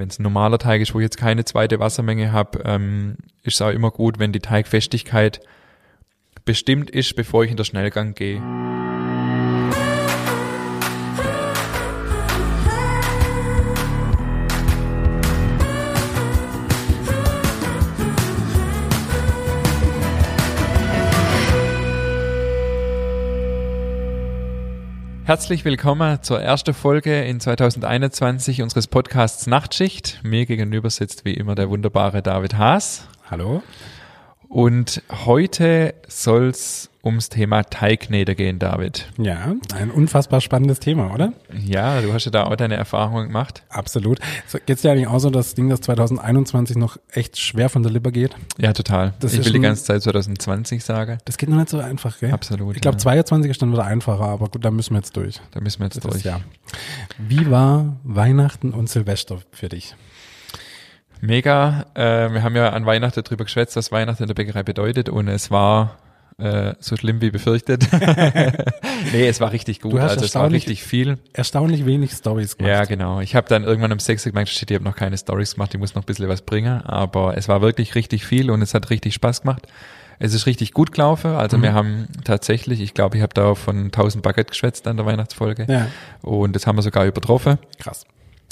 wenn es ein normaler Teig ist, wo ich jetzt keine zweite Wassermenge habe, ähm, ist es auch immer gut, wenn die Teigfestigkeit bestimmt ist, bevor ich in den Schnellgang gehe. Herzlich willkommen zur ersten Folge in 2021 unseres Podcasts Nachtschicht. Mir gegenüber sitzt wie immer der wunderbare David Haas. Hallo. Und heute soll's ums Thema Teignähte gehen, David. Ja, ein unfassbar spannendes Thema, oder? Ja, du hast ja da auch deine Erfahrungen gemacht. Absolut. So, geht's dir eigentlich auch so, das Ding, das 2021 noch echt schwer von der Lippe geht? Ja, total. Das ich ist will die ganze Zeit 2020 sagen. Das geht noch nicht so einfach, gell? Absolut. Ich glaube, ja. 22 ist dann wieder einfacher, aber gut, da müssen wir jetzt durch. Da müssen wir jetzt Das durch. ist, ja. Wie war Weihnachten und Silvester für dich? Mega. Äh, wir haben ja an Weihnachten drüber geschwätzt, was Weihnachten in der Bäckerei bedeutet und es war äh, so schlimm wie befürchtet. nee, es war richtig gut. Du hast Also es war richtig viel. Erstaunlich wenig Stories gemacht. Ja, genau. Ich habe dann irgendwann um sechs gemerkt, shit, ich habe noch keine Stories gemacht, ich muss noch ein bisschen was bringen. Aber es war wirklich richtig viel und es hat richtig Spaß gemacht. Es ist richtig gut gelaufen. Also Mhm. wir haben tatsächlich, ich glaube, ich habe da von 1000 Baguette geschwätzt an der Weihnachtsfolge. Ja, Und das haben wir sogar übertroffen. krass.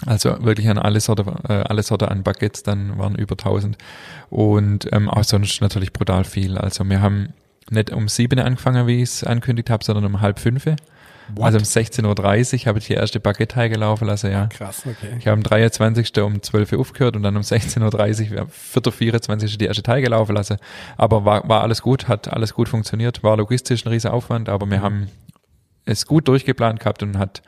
Also wirklich an alle Sorte, äh, alle Sorte an Baguettes, dann waren über 1000. Und ähm, auch sonst natürlich brutal viel. Also wir haben nicht um sieben angefangen, wie ich es angekündigt habe, sondern um halb fünf. What? Also um 16.30 Uhr habe ich die erste Baguette gelaufen lassen, ja. Krass, okay. Ich habe am 23. um 12 Uhr aufgehört und dann um 16.30 Uhr, 4.24 die erste Teige laufen lassen. Aber war, war alles gut, hat alles gut funktioniert, war logistisch ein riesen Aufwand, aber wir haben es gut durchgeplant gehabt und hat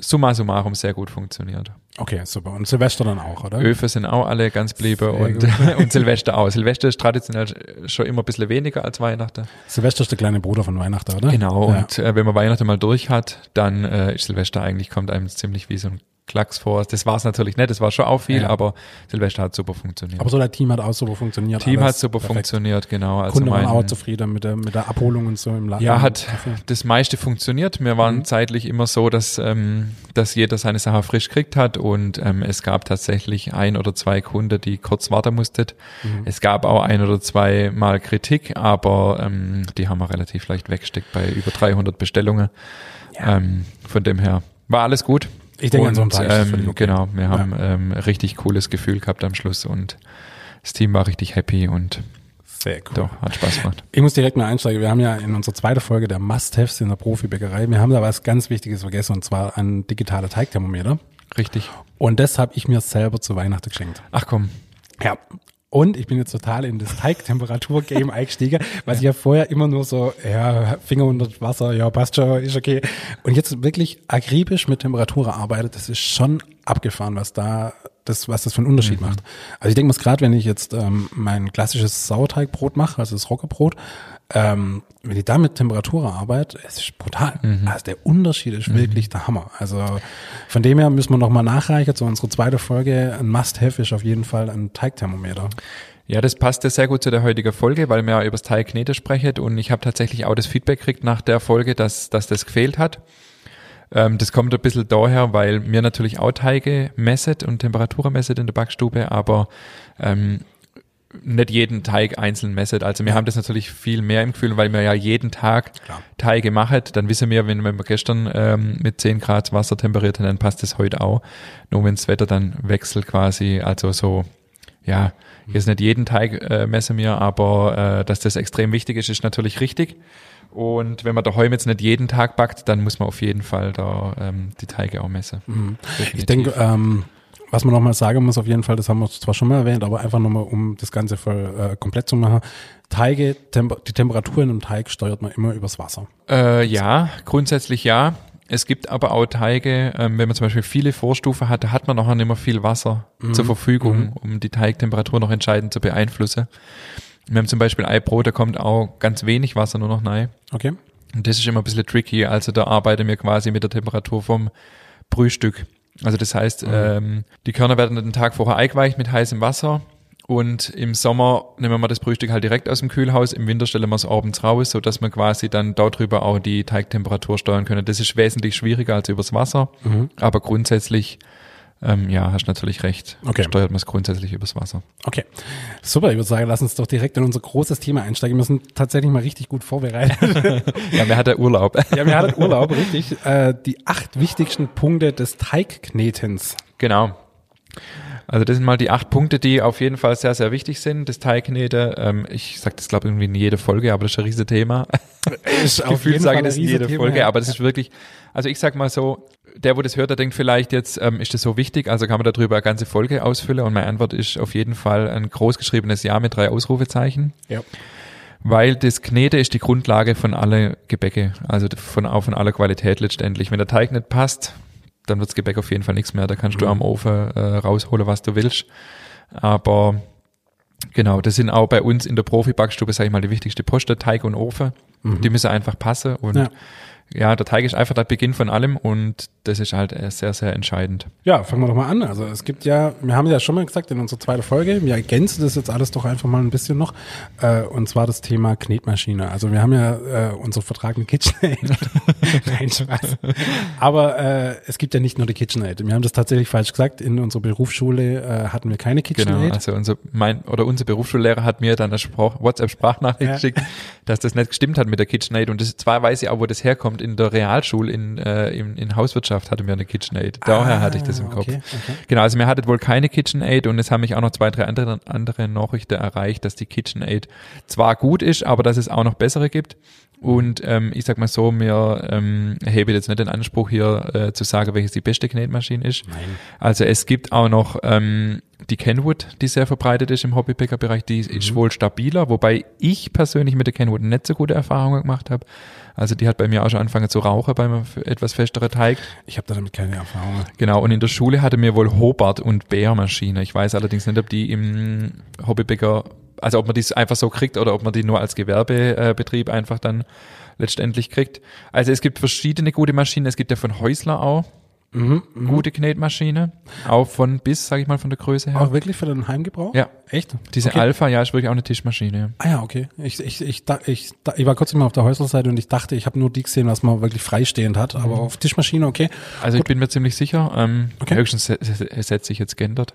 summa summarum sehr gut funktioniert. Okay, super. Und Silvester dann auch, oder? Öfe sind auch alle ganz bliebe und, und Silvester auch. Silvester ist traditionell schon immer ein bisschen weniger als Weihnachten. Silvester ist der kleine Bruder von Weihnachten, oder? Genau, Ja. und äh, wenn man Weihnachten mal durch hat, dann äh, ist Silvester eigentlich, kommt einem ziemlich wie so ein Klacks vor. Das war es natürlich nicht, das war schon auch viel, Ja. aber Silvester hat super funktioniert. Aber so der Team hat auch super funktioniert. Team hat super perfekt. funktioniert, genau. Also Kunde mein, waren auch zufrieden mit der, mit der Abholung und so im Laden. ja, hat das meiste funktioniert. Wir waren Mhm. zeitlich immer so, dass, ähm, dass jeder seine Sache frisch gekriegt hat und ähm, es gab tatsächlich ein oder zwei Kunden, die kurz warten mussten. Mhm. Es gab auch ein oder zwei Mal Kritik, aber ähm, die haben wir relativ leicht weggesteckt bei über 300 Bestellungen. Ja. Ähm, von dem her war alles gut. Ich denke, an so Und, ist das völlig ähm, okay. Genau, wir Ja. haben ähm, ein richtig cooles Gefühl gehabt am Schluss und das Team war richtig happy und Sehr cool. doch, hat Spaß gemacht. Ich muss direkt mal einsteigen. Wir haben ja in unserer zweiten Folge der Must-Haves in der Profibäckerei, wir haben da was ganz Wichtiges vergessen und zwar ein digitaler Teigthermometer. Richtig. Und das habe ich mir selber zu Weihnachten geschenkt. Ach komm, Ja. Und ich bin jetzt total in das Teigtemperatur-Game eingestiegen, was ich ja vorher immer nur so, ja, Finger unter Wasser, ja, passt schon, ist okay. Und jetzt wirklich akribisch mit Temperatur arbeitet, das ist schon abgefahren, was da, das, was das für einen Unterschied macht. Also ich denke mal, gerade wenn ich jetzt ähm, mein klassisches Sauerteigbrot mache, also das Roggebrot, ähm, wenn ich da mit Temperatur arbeite, es ist brutal. Also der Unterschied ist wirklich der Hammer. Also von dem her müssen wir nochmal nachreichen zu unserer zweiten Folge. Ein Must-Have ist auf jeden Fall ein Teigthermometer. Ja, das passt ja sehr gut zu der heutigen Folge, weil wir ja über das Teigknete sprechen und ich habe tatsächlich auch das Feedback gekriegt nach der Folge, dass, dass das gefehlt hat. Ähm, das kommt ein bisschen daher, weil mir natürlich auch Teige messet und Temperaturen messet in der Backstube, aber ähm, nicht jeden Teig einzeln messet. Also wir haben das natürlich viel mehr im Gefühl, weil wir ja jeden Tag Klar. Teige machen. Dann wissen wir, wenn wir gestern ähm, mit 10 Grad Wasser temperiert haben, dann passt das heute auch. Nur wenn das Wetter dann wechselt quasi, also so, ja, jetzt nicht jeden Teig äh, messen wir, aber äh, dass das extrem wichtig ist, ist natürlich richtig. Und wenn man daheim jetzt nicht jeden Tag backt, dann muss man auf jeden Fall da ähm, die Teige auch messen. Definitiv. Ich denke, ähm, was man nochmal sagen muss, auf jeden Fall, das haben wir zwar schon mal erwähnt, aber einfach nochmal, um das Ganze voll äh, komplett zu machen. Teige, Temper die Temperatur in einem Teig steuert man immer übers Wasser. Äh, ja, grundsätzlich ja. Es gibt aber auch Teige, ähm, wenn man zum Beispiel viele Vorstufen hat, da hat man noch nicht mehr viel Wasser zur Verfügung, um die Teigtemperatur noch entscheidend zu beeinflussen. Wir haben zum Beispiel Eibrot, da kommt auch ganz wenig Wasser nur noch rein. Okay? Und das ist immer ein bisschen tricky. Also da arbeiten wir quasi mit der Temperatur vom Brühstück. Also das heißt, ähm, die Körner werden den Tag vorher eingeweicht mit heißem Wasser. Und im Sommer nehmen wir das Brühstück halt direkt aus dem Kühlhaus. Im Winter stellen wir es abends raus, so dass wir quasi dann darüber auch die Teigtemperatur steuern können. Das ist wesentlich schwieriger als übers Wasser. Aber grundsätzlich ähm, ja, hast natürlich recht. Okay. Steuert man es grundsätzlich übers Wasser. Okay, super. Ich würde sagen, lass uns doch direkt in unser großes Thema einsteigen. Wir sind tatsächlich mal richtig gut vorbereitet. Ja, wer hat der Urlaub? ja, wir hatten Urlaub, richtig. Äh, die acht wichtigsten Punkte des Teigknetens. Genau. Also das sind mal die acht Punkte, die auf jeden Fall sehr, sehr wichtig sind. Das Teigknete, ähm, ich sage das glaube ich irgendwie in jeder Folge, aber das ist ein riesen Thema. Ist Gefühlt sage ich das in jeder Folge, ja. aber das ist wirklich, also ich sag mal so, der, wo das hört, der denkt vielleicht jetzt, ähm, ist das so wichtig, also kann man darüber eine ganze Folge ausfüllen und meine Antwort ist auf jeden Fall ein großgeschriebenes Ja mit drei Ausrufezeichen, Ja. weil das Knete ist die Grundlage von alle Gebäcke, also von, auch von aller Qualität letztendlich. Wenn der Teig nicht passt, dann wirds Gebäck auf jeden Fall nichts mehr, da kannst du am Ofen äh, rausholen, was du willst, aber Genau, das sind auch bei uns in der Profi-Backstube, sag ich mal, die wichtigste Posten, Teig und Ofen. Die müssen einfach passen und Ja. Ja. der Teig ist einfach der Beginn von allem und das ist halt äh, sehr, sehr entscheidend. Ja, fangen wir doch mal an. Also es gibt ja, wir haben ja schon mal gesagt in unserer zweiten Folge, wir ergänzen das jetzt alles doch einfach mal ein bisschen noch, äh, und zwar das Thema Knetmaschine. Also wir haben ja äh, unseren Vertrag mit KitchenAid. Nein, Spaß. Aber äh, es gibt ja nicht nur die KitchenAid. Wir haben das tatsächlich falsch gesagt. In unserer Berufsschule äh, hatten wir keine Genau, KitchenAid. also unser, mein, oder unser Berufsschullehrer hat mir dann eine Sprach, WhatsApp-Sprachnachricht Ja. geschickt, dass das nicht gestimmt hat mit der KitchenAid und das zwar weiß ich auch, wo das herkommt, in der Realschule in, äh, in, in Hauswirtschaft hatte mir eine KitchenAid. Daher Ah, hatte ich das im Kopf. okay, okay. Genau, also mir hattet wohl keine KitchenAid und es haben mich auch noch zwei, drei andere, andere Nachrichten erreicht, dass die KitchenAid zwar gut ist, aber dass es auch noch bessere gibt. Und ähm, ich sag mal so, mir ähm, hebe jetzt nicht den Anspruch hier äh, zu sagen, welches die beste Knetmaschine ist. Nein. Also es gibt auch noch ähm, die Kenwood, die sehr verbreitet ist im Hobbypicker-Bereich, die Mhm. ist wohl stabiler, wobei ich persönlich mit der Kenwood nicht so gute Erfahrungen gemacht habe. Also die hat bei mir auch schon angefangen zu rauchen beim etwas festeren Teig. Ich habe damit keine Erfahrung. Genau, und in der Schule hatte mir wohl Hobart und Bär-Maschine. Ich weiß allerdings nicht, ob die im Hobbybäcker, also ob man die einfach so kriegt oder ob man die nur als Gewerbebetrieb einfach dann letztendlich kriegt. Also es gibt verschiedene gute Maschinen. Es gibt ja von Häusler auch Mhm, gute Knetmaschine. Auch von bis, sag ich mal, von der Größe her. Auch wirklich für den Heimgebrauch? Ja. Echt? Diese okay. Alpha, ja, ist wirklich auch eine Tischmaschine. Ah ja, okay. Ich, ich, ich, ich, ich war kurz mal auf der Häuslerseite und ich dachte, ich habe nur die gesehen, was man wirklich freistehend hat. Aber auf Tischmaschine, okay. Also ich bin mir ziemlich sicher, ähm, Okay. höchstens se- se- es hat sich jetzt geändert.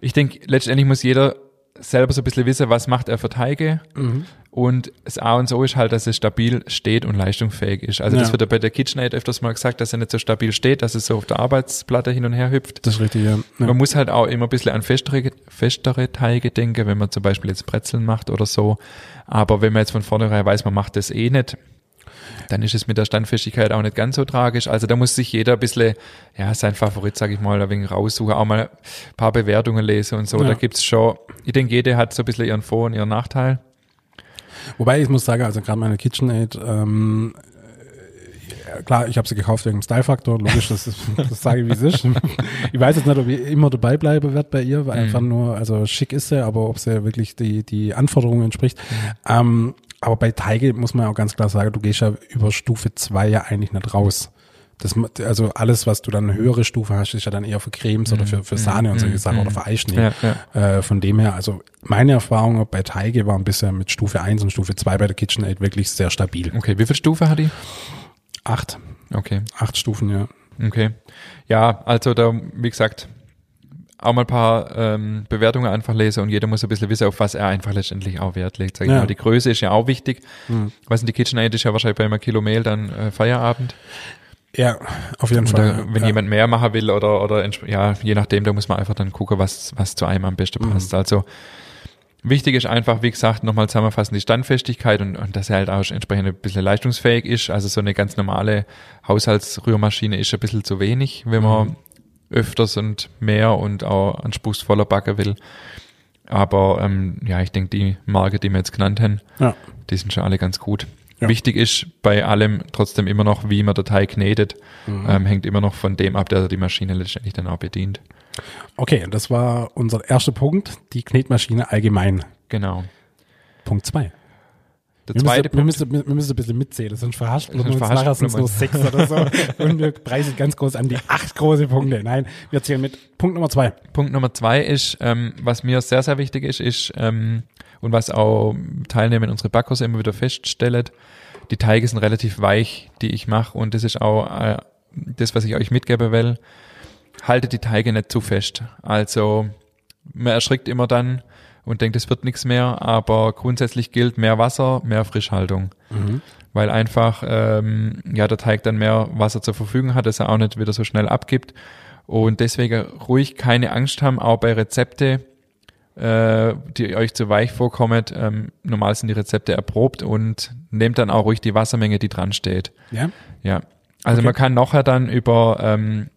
Ich denke, letztendlich muss jeder selber so ein bisschen wissen, was macht er für Teige. Mhm. Und das A und so ist halt, dass es stabil steht und leistungsfähig ist. Also das Ja. wird ja bei der KitchenAid öfters mal gesagt, dass er nicht so stabil steht, dass es so auf der Arbeitsplatte hin und her hüpft. Das ist richtig, ja. ja. Man muss halt auch immer ein bisschen an festere, festere Teige denken, wenn man zum Beispiel jetzt Brezeln macht oder so. Aber wenn man jetzt von vornherein weiß, man macht das eh nicht, dann ist es mit der Standfestigkeit auch nicht ganz so tragisch. Also da muss sich jeder ein bisschen, ja, sein Favorit, sag ich mal, ein wenig raussuchen, auch mal ein paar Bewertungen lesen und so. Ja. Da gibt's schon, ich denke, jede hat so ein bisschen ihren Vor- und ihren Nachteil. Wobei ich muss sagen, also gerade meine KitchenAid, ähm, äh, klar, ich habe sie gekauft wegen dem Style-Faktor, logisch, das, ist, das sage ich, wie es ist. Ich weiß jetzt nicht, ob ich immer dabei bleiben werde bei ihr, weil einfach nur, also schick ist sie, aber ob sie wirklich die, die Anforderungen entspricht. Ähm, aber bei Teige muss man ja auch ganz klar sagen, du gehst ja über Stufe zwei ja eigentlich nicht raus. Das, also alles, was du dann eine höhere Stufe hast, ist ja dann eher für Cremes oder für, für Sahne und solche Sachen oder für Eischnee. Ja, ja. Äh, von dem her, also meine Erfahrung bei Teige waren bisher mit Stufe 1 und Stufe 2 bei der KitchenAid wirklich sehr stabil. Okay, wie viel Stufe hat die? Acht. Okay, Acht Stufen, ja. okay. Ja, also da, wie gesagt, auch mal ein paar ähm, Bewertungen einfach lesen und jeder muss ein bisschen wissen, auf was er einfach letztendlich auch Wert legt. Sag ich Ja. mal. Die Größe ist ja auch wichtig. Mhm. Was in die KitchenAid ist ja wahrscheinlich bei einem Kilo Mehl dann äh, Feierabend. Ja, auf jeden Und Fall. da, wenn ja. jemand mehr machen will oder, oder ja, je nachdem, da muss man einfach dann gucken, was, was zu einem am besten Mhm. passt. Also wichtig ist einfach, wie gesagt, nochmal zusammenfassen, die Standfestigkeit und, und dass er halt auch entsprechend ein bisschen leistungsfähig ist. Also so eine ganz normale Haushaltsrührmaschine ist ein bisschen zu wenig, wenn man öfters und mehr und auch anspruchsvoller backen will. Aber ähm, ja, ich denke, die Marke, die wir jetzt genannt haben, ja. die sind schon alle ganz gut. Ja. Wichtig ist bei allem trotzdem immer noch, wie man der Teig knetet. Mhm. Ähm, hängt immer noch von dem ab, der die Maschine letztendlich dann auch bedient. Okay, das war unser erster Punkt, die Knetmaschine allgemein. Genau. Punkt zwei. Der Wir zweite müssen, Punkt. wir, müssen, wir müssen ein bisschen mitzählen, sonst wir Sonst uns nachher sind nur sechs oder so. Und wir preisen ganz groß an die acht große Punkte. Nein, wir zählen mit Punkt Nummer zwei. Punkt Nummer zwei ist, ähm, was mir sehr, sehr wichtig ist, ist, ähm, und was auch Teilnehmer in unsere Backkurse immer wieder feststellen, die Teige sind relativ weich, die ich mache. Und das ist auch äh, das, was ich euch mitgeben will. haltet die Teige nicht zu fest. Also man erschrickt immer dann und denkt, es wird nichts mehr, aber grundsätzlich gilt mehr Wasser, mehr Frischhaltung. Mhm. Weil einfach ähm, ja der Teig dann mehr Wasser zur Verfügung hat, dass er auch nicht wieder so schnell abgibt. Und deswegen ruhig keine Angst haben, auch bei Rezepte, äh, die euch zu weich vorkommen. Ähm, normal sind die Rezepte erprobt und nehmt dann auch ruhig die Wassermenge, die dran steht. Ja? Ja. Also Okay. man kann nachher dann über ähm,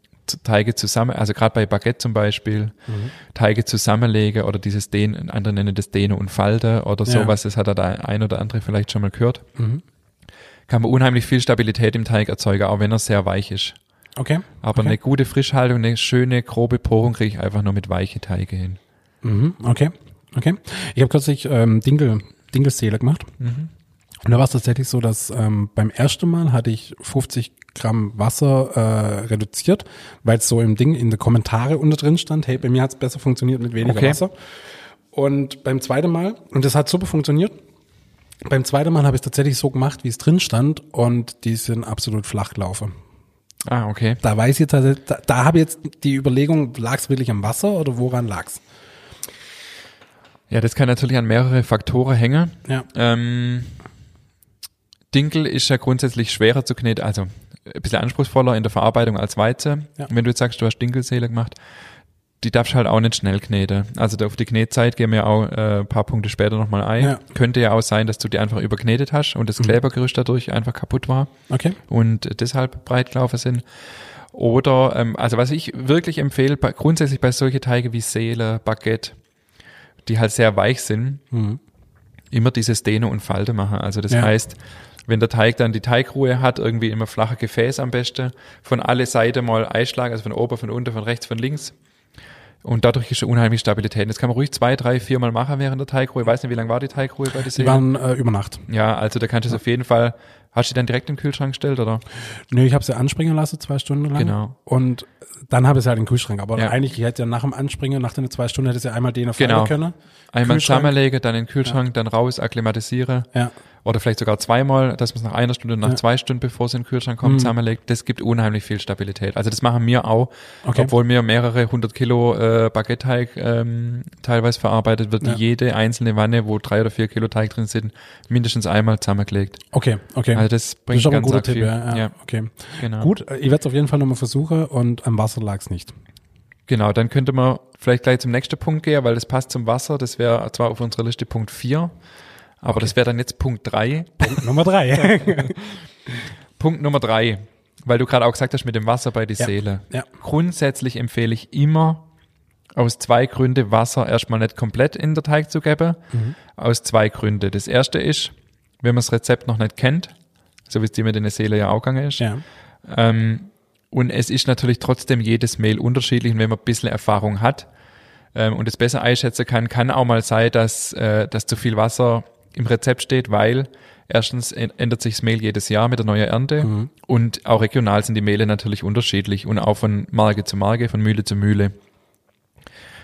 Teige zusammen, also gerade bei Baguette zum Beispiel, Teige zusammenlegen oder dieses Dehn, andere nennen das Dehne und Falte oder Ja. sowas, das hat da der ein oder andere vielleicht schon mal gehört. Mhm. Kann man unheimlich viel Stabilität im Teig erzeugen, auch wenn er sehr weich ist. Okay. Aber okay. eine gute Frischhaltung, eine schöne grobe Porung kriege ich einfach nur mit weiche Teige hin. Mhm. Okay. Okay. Ich habe kürzlich ähm, Dinkel, Dinkelseele gemacht. Mhm. Und da war es tatsächlich so, dass ähm, beim ersten Mal hatte ich 50 Gramm Wasser äh, reduziert, weil es so im Ding in den Kommentare unter drin stand, hey, bei mir hat es besser funktioniert mit weniger Okay. Wasser. Und beim zweiten Mal, und das hat super funktioniert, beim zweiten Mal habe ich es tatsächlich so gemacht, wie es drin stand und die sind absolut flach gelaufen. Ah, okay. Da weiß ich tatsächlich, da, da habe ich jetzt die Überlegung, lag es wirklich am Wasser oder woran lag's? Ja, das kann natürlich an mehrere Faktoren hängen. Ja. Ähm, Dinkel ist ja grundsätzlich schwerer zu kneten, also ein bisschen anspruchsvoller in der Verarbeitung als Weizen. Ja. Wenn du jetzt sagst, du hast Dinkelseele gemacht, die darfst halt auch nicht schnell kneten. Also auf die Knetzeit gehen wir auch äh, ein paar Punkte später nochmal ein. Ja. Könnte ja auch sein, dass du die einfach überknetet hast und das Klebergerüst dadurch einfach kaputt war Okay. und deshalb breit gelaufen sind. Oder, ähm, also was ich wirklich empfehle, bei, grundsätzlich bei solche Teige wie Seele, Baguette, die halt sehr weich sind, Mhm. immer dieses Dehne und Falte machen. Also das Ja. heißt, wenn der Teig dann die Teigruhe hat, irgendwie immer flache Gefäß am besten, von alle Seiten mal einschlagen, also von oben, von unten, von rechts, von links. Und dadurch ist eine unheimliche Stabilität. Das kann man ruhig zwei, drei, vier Mal machen während der Teigruhe. Ich weiß nicht, wie lange war die Teigruhe bei der Die waren äh, über Nacht. Ja, also da kannst du es auf jeden Fall, hast du die dann direkt in den Kühlschrank gestellt, oder? Nö, ich habe sie anspringen lassen, zwei Stunden lang. Genau. Und dann habe ich sie halt in den Kühlschrank. Aber Ja. eigentlich, ich hätte ja nach dem Anspringen, nach den zwei Stunden, hätte sie einmal den auf Genau. können. Einmal zusammenlegen, dann in den Kühlschrank, dann raus, akklimatisieren. Ja. Oder vielleicht sogar zweimal, dass man es nach einer Stunde und nach Ja. zwei Stunden, bevor es in den Kühlschrank kommt, Mhm. zusammenlegt. Das gibt unheimlich viel Stabilität. Also das machen wir auch, Okay. obwohl wir mehrere hundert Kilo äh, Baguette-Teig ähm, teilweise verarbeitet, wird Ja. jede einzelne Wanne, wo drei oder vier Kilo Teig drin sind, mindestens einmal zusammengelegt. Okay, okay. Also das das bringt ist aber ein ganz guter Tipp, viel. ja, ja. Okay. genau. Gut, ich werde es auf jeden Fall nochmal versuchen und am Wasser lag es nicht. Genau, dann könnte man vielleicht gleich zum nächsten Punkt gehen, weil das passt zum Wasser. Das wäre zwar auf unserer Liste Punkt 4, aber das wäre dann jetzt Punkt 3. Punkt Nummer drei. Punkt Nummer drei, weil du gerade auch gesagt hast mit dem Wasser bei die Ja. Seele. Ja. Grundsätzlich empfehle ich immer aus zwei Gründen Wasser erstmal nicht komplett in der Teig zu geben. Mhm. Aus zwei Gründen. Das erste ist, wenn man das Rezept noch nicht kennt, so wie es dir mit der Seele ja auch gegangen ist. ja. Ähm, und es ist natürlich trotzdem jedes Mehl unterschiedlich und wenn man ein bisschen Erfahrung hat ähm, und es besser einschätzen kann, kann auch mal sein, dass, äh, dass zu viel Wasser im Rezept steht, weil erstens ändert sich das Mehl jedes Jahr mit der neuen Ernte und auch regional sind die Mehle natürlich unterschiedlich und auch von Marke zu Marke, von Mühle zu Mühle.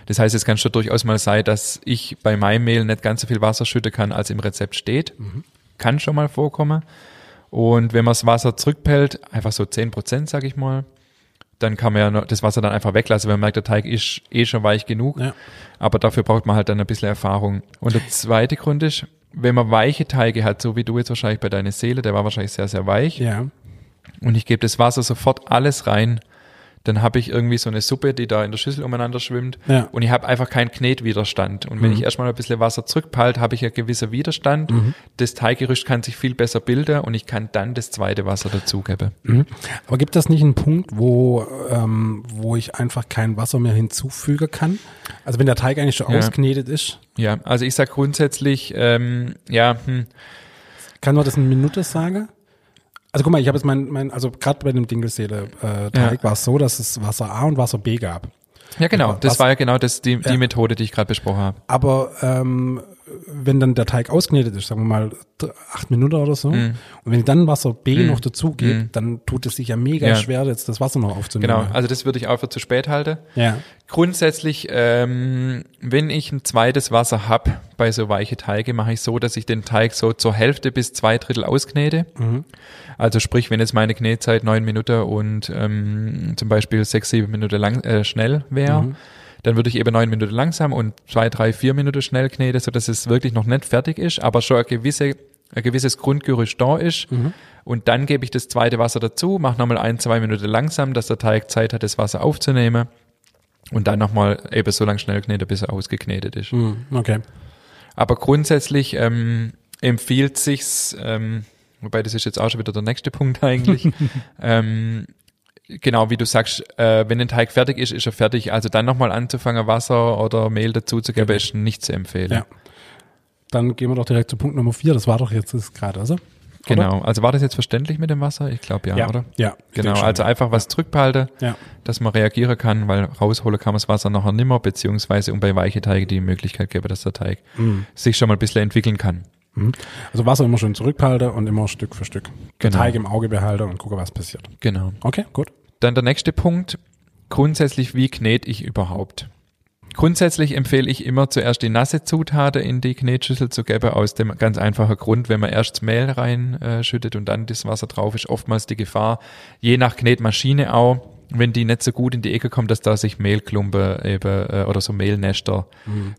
Das heißt, es kann schon durchaus mal sein, dass ich bei meinem Mehl nicht ganz so viel Wasser schütten kann, als im Rezept steht. Kann schon mal vorkommen. Und wenn man das Wasser zurückpellt, einfach so 10 Prozent, sag ich mal, dann kann man ja das Wasser dann einfach weglassen, wenn man merkt, der Teig ist eh schon weich genug. Ja. Aber dafür braucht man halt dann ein bisschen Erfahrung. Und der zweite Grund ist, wenn man weiche Teige hat, so wie du jetzt wahrscheinlich bei deiner Seele, der war wahrscheinlich sehr, sehr weich, Ja. und ich gebe das Wasser sofort alles rein, dann habe ich irgendwie so eine Suppe, die da in der Schüssel umeinander schwimmt Ja. Mhm. und ich habe einfach keinen Knetwiderstand. Und wenn ich erstmal ein bisschen Wasser zurückpalt, habe ich einen gewissen Widerstand. Das Teiggerüst kann sich viel besser bilden und ich kann dann das zweite Wasser dazugeben. Mhm. Aber gibt das nicht einen Punkt, wo, ähm, wo ich einfach kein Wasser mehr hinzufügen kann? Also wenn der Teig eigentlich schon Ja. ausknetet ist, Ja, also ich sag grundsätzlich, ähm, ja, hm, kann man das in Minute sagen? Also guck mal, ich habe jetzt mein, mein also gerade bei dem Dinkelseele äh, Teig Ja. war es so, dass es Wasser A und Wasser B gab. ja genau, Aber das was- war ja genau das, die, die Ja. Methode, die ich gerade besprochen habe. Aber ähm, wenn dann der Teig ausknetet ist, sagen wir mal acht Minuten oder so, Mhm. und wenn ich dann Wasser B noch dazu gebe, dann tut es sich ja mega Ja. schwer, jetzt das Wasser noch aufzunehmen. Genau, also das würde ich auch für zu spät halten. Ja. Grundsätzlich, ähm, wenn ich ein zweites Wasser hab bei so weiche Teige, mache ich so, dass ich den Teig so zur Hälfte bis zwei Drittel ausknete. Also sprich, wenn jetzt meine Knetzeit neun Minuten und ähm, zum Beispiel sechs, sieben Minuten lang äh, schnell wäre, dann würde ich eben neun Minuten langsam und zwei, drei, vier Minuten schnell kneten, so dass es wirklich noch nicht fertig ist, aber schon eine gewisse ein gewisses Grundgerüst da ist. Und dann gebe ich das zweite Wasser dazu, mache nochmal ein, zwei Minuten langsam, dass der Teig Zeit hat, das Wasser aufzunehmen. Und dann nochmal eben so lang schnell kneten, bis er ausgeknetet ist. Hm, Okay. Aber grundsätzlich ähm, empfiehlt sich's, ähm, wobei das ist jetzt auch schon wieder der nächste Punkt eigentlich. ähm, genau, wie du sagst, äh, wenn ein Teig fertig ist, ist er fertig. Also dann nochmal anzufangen, Wasser oder Mehl dazuzugeben, ist nicht zu empfehlen. Ja. Dann gehen wir doch direkt zu Punkt Nummer vier. Das war doch jetzt gerade, also? Genau. Also war das jetzt verständlich mit dem Wasser? Ich glaube ja, Ja. oder? Ja. Genau, schon, also ja. einfach was zurückbehalten, Ja. dass man reagieren kann, weil rausholen kann man das Wasser nachher nimmer, beziehungsweise um bei weiche Teige die Möglichkeit geben, dass der Teig Mhm. sich schon mal ein bisschen entwickeln kann. Also Wasser immer schön zurückbehalten und immer Stück für Stück. Den Genau. Teig im Auge behalten und gucke, was passiert. Genau. Okay, gut. Dann der nächste Punkt. Grundsätzlich, wie knete ich überhaupt? Grundsätzlich empfehle ich immer zuerst die nasse Zutaten in die Knetschüssel zu geben, aus dem ganz einfachen Grund, wenn man erst das Mehl reinschüttet und dann das Wasser drauf ist, oftmals die Gefahr, je nach Knetmaschine auch, wenn die nicht so gut in die Ecke kommt, dass da sich Mehlklumpen eben äh, oder so Mehlnester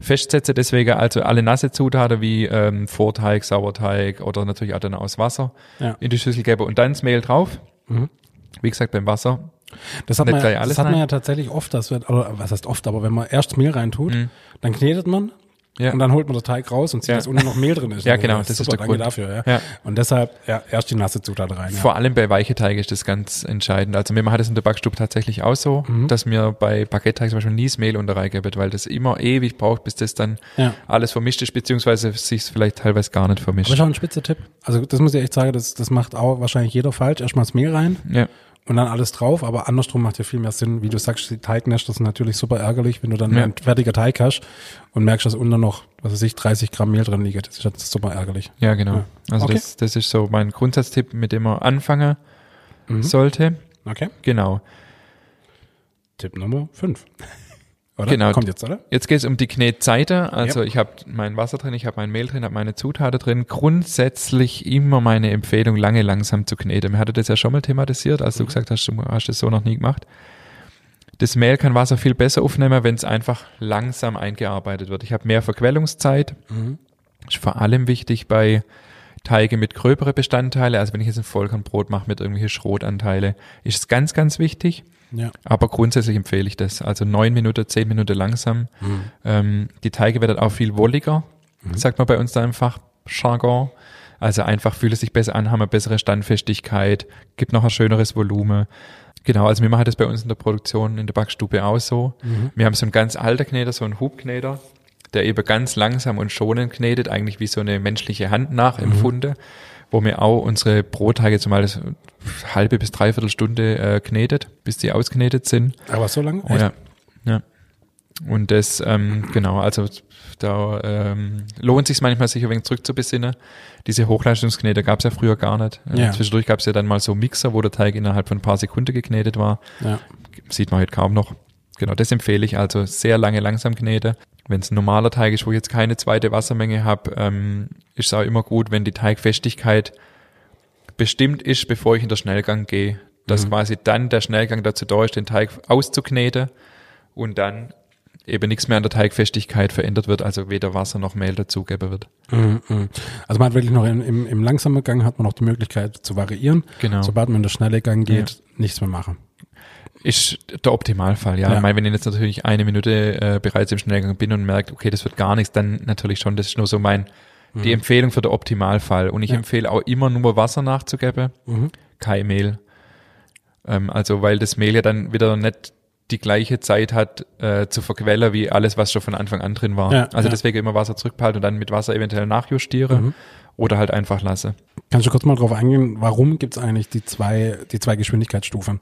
festsetzen. Deswegen also alle nasse Zutaten wie ähm, Vorteig, Sauerteig oder natürlich auch dann aus Wasser Ja. in die Schüssel geben und dann das Mehl drauf. Wie gesagt, beim Wasser Das hat, Nicht man, ja- das hat man ja tatsächlich oft, dass wir, oder was heißt oft, aber wenn man erst Mehl reintut, dann knetet man Mhm. Ja. und dann holt man den Teig raus und sieht, Ja. dass unten noch Mehl drin ist. Ja, Also genau, das ist super, der Grund. dafür, ja. Und deshalb, ja, erst die nasse Zutat rein. Vor allem bei weiche Teige ist das ganz entscheidend. Also mir hat es in der Backstube tatsächlich auch so, Mhm. dass mir bei Baguette-Teig zum Beispiel nie das Mehl unter reingebe, weil das immer ewig braucht, bis das dann alles vermischt ist, beziehungsweise sich vielleicht teilweise gar nicht vermischt. Aber schon ein spitzer Tipp. Also das muss ich echt sagen, das, das macht auch wahrscheinlich jeder falsch. Erstmal das Mehl rein Ja, und dann alles drauf, aber andersrum macht ja viel mehr Sinn. Wie du sagst, die Teignester sind natürlich super ärgerlich, wenn du dann Ja. einen fertiger Teig hast und merkst, dass unten noch, was weiß ich, 30 Gramm Mehl drin liegt. Das ist halt super ärgerlich. ja genau. Ja. Also Okay. das, das ist so mein Grundsatztipp, mit dem man anfangen Mhm. sollte. Okay. Genau. Tipp Nummer 5. Oder? Genau. Kommt jetzt, oder? Jetzt geht es um die Knetseite. Also Ja. ich habe mein Wasser drin, ich habe mein Mehl drin, habe meine Zutaten drin. Grundsätzlich immer meine Empfehlung, lange langsam zu kneten. Wir hatten das ja schon mal thematisiert, als du gesagt hast, du hast das so noch nie gemacht. Das Mehl kann Wasser viel besser aufnehmen, wenn es einfach langsam eingearbeitet wird. Ich habe mehr Verquellungszeit. Ist vor allem wichtig bei Teige mit gröbere Bestandteile. Also wenn ich jetzt ein Vollkornbrot mache mit irgendwelchen Schrotanteile, ist es ganz, ganz wichtig. Ja. Aber grundsätzlich empfehle ich das. Also neun Minuten, zehn Minuten langsam. Ähm, die Teige werden auch viel wolliger, sagt man bei uns da im Fachjargon. Also einfach fühlen sich besser an, haben eine bessere Standfestigkeit, gibt noch ein schöneres Volumen. Genau, also wir machen das bei uns in der Produktion in der Backstube auch so. Wir haben so einen ganz alter Kneter, so einen Hubkneter, der eben ganz langsam und schonend knetet, eigentlich wie so eine menschliche Hand nachempfunden, wo wir auch unsere Brotteige zumal das halbe bis dreiviertel Stunde äh, knetet, bis die ausknetet sind. Aber so lange? Ja, ja. Und das, ähm, genau, also da ähm, lohnt sich manchmal, sich ein wenig zurückzubesinnen. Diese Hochleistungsknete gab es ja früher gar nicht. Äh, Ja. Zwischendurch gab es ja dann mal so Mixer, wo der Teig innerhalb von ein paar Sekunden geknetet war. Ja. Sieht man heute kaum noch. Genau, das empfehle ich also sehr lange langsam knete. Wenn es ein normaler Teig ist, wo ich jetzt keine zweite Wassermenge habe, ähm, ist es auch immer gut, wenn die Teigfestigkeit bestimmt ist, bevor ich in den Schnellgang gehe, dass quasi dann der Schnellgang dazu da ist, den Teig auszukneten und dann eben nichts mehr an der Teigfestigkeit verändert wird, also weder Wasser noch Mehl dazugeben wird. Mhm, mhm. Also man hat wirklich noch im, im, im langsamen Gang hat man noch die Möglichkeit zu variieren. Genau. Sobald man in der schnelle Gang geht, nichts mehr machen. Ist der Optimalfall, ja. Ja. Ich meine, wenn ich jetzt natürlich eine Minute äh, bereits im Schnellgang bin und merkt, okay, das wird gar nichts, dann natürlich schon, das ist nur so mein, die Empfehlung für den Optimalfall. Und ich Mhm. Ja. empfehle auch immer nur Wasser nachzugeben, Mhm. kein Mehl. Ähm, also, weil das Mehl ja dann wieder nicht die gleiche Zeit hat äh, zu verquellen wie alles, was schon von Anfang an drin war. Ja, also deswegen immer Wasser zurückbehalten und dann mit Wasser eventuell nachjustiere Mhm. oder halt einfach lasse. Kannst du kurz mal drauf eingehen, warum gibt es eigentlich die zwei, die zwei Geschwindigkeitsstufen?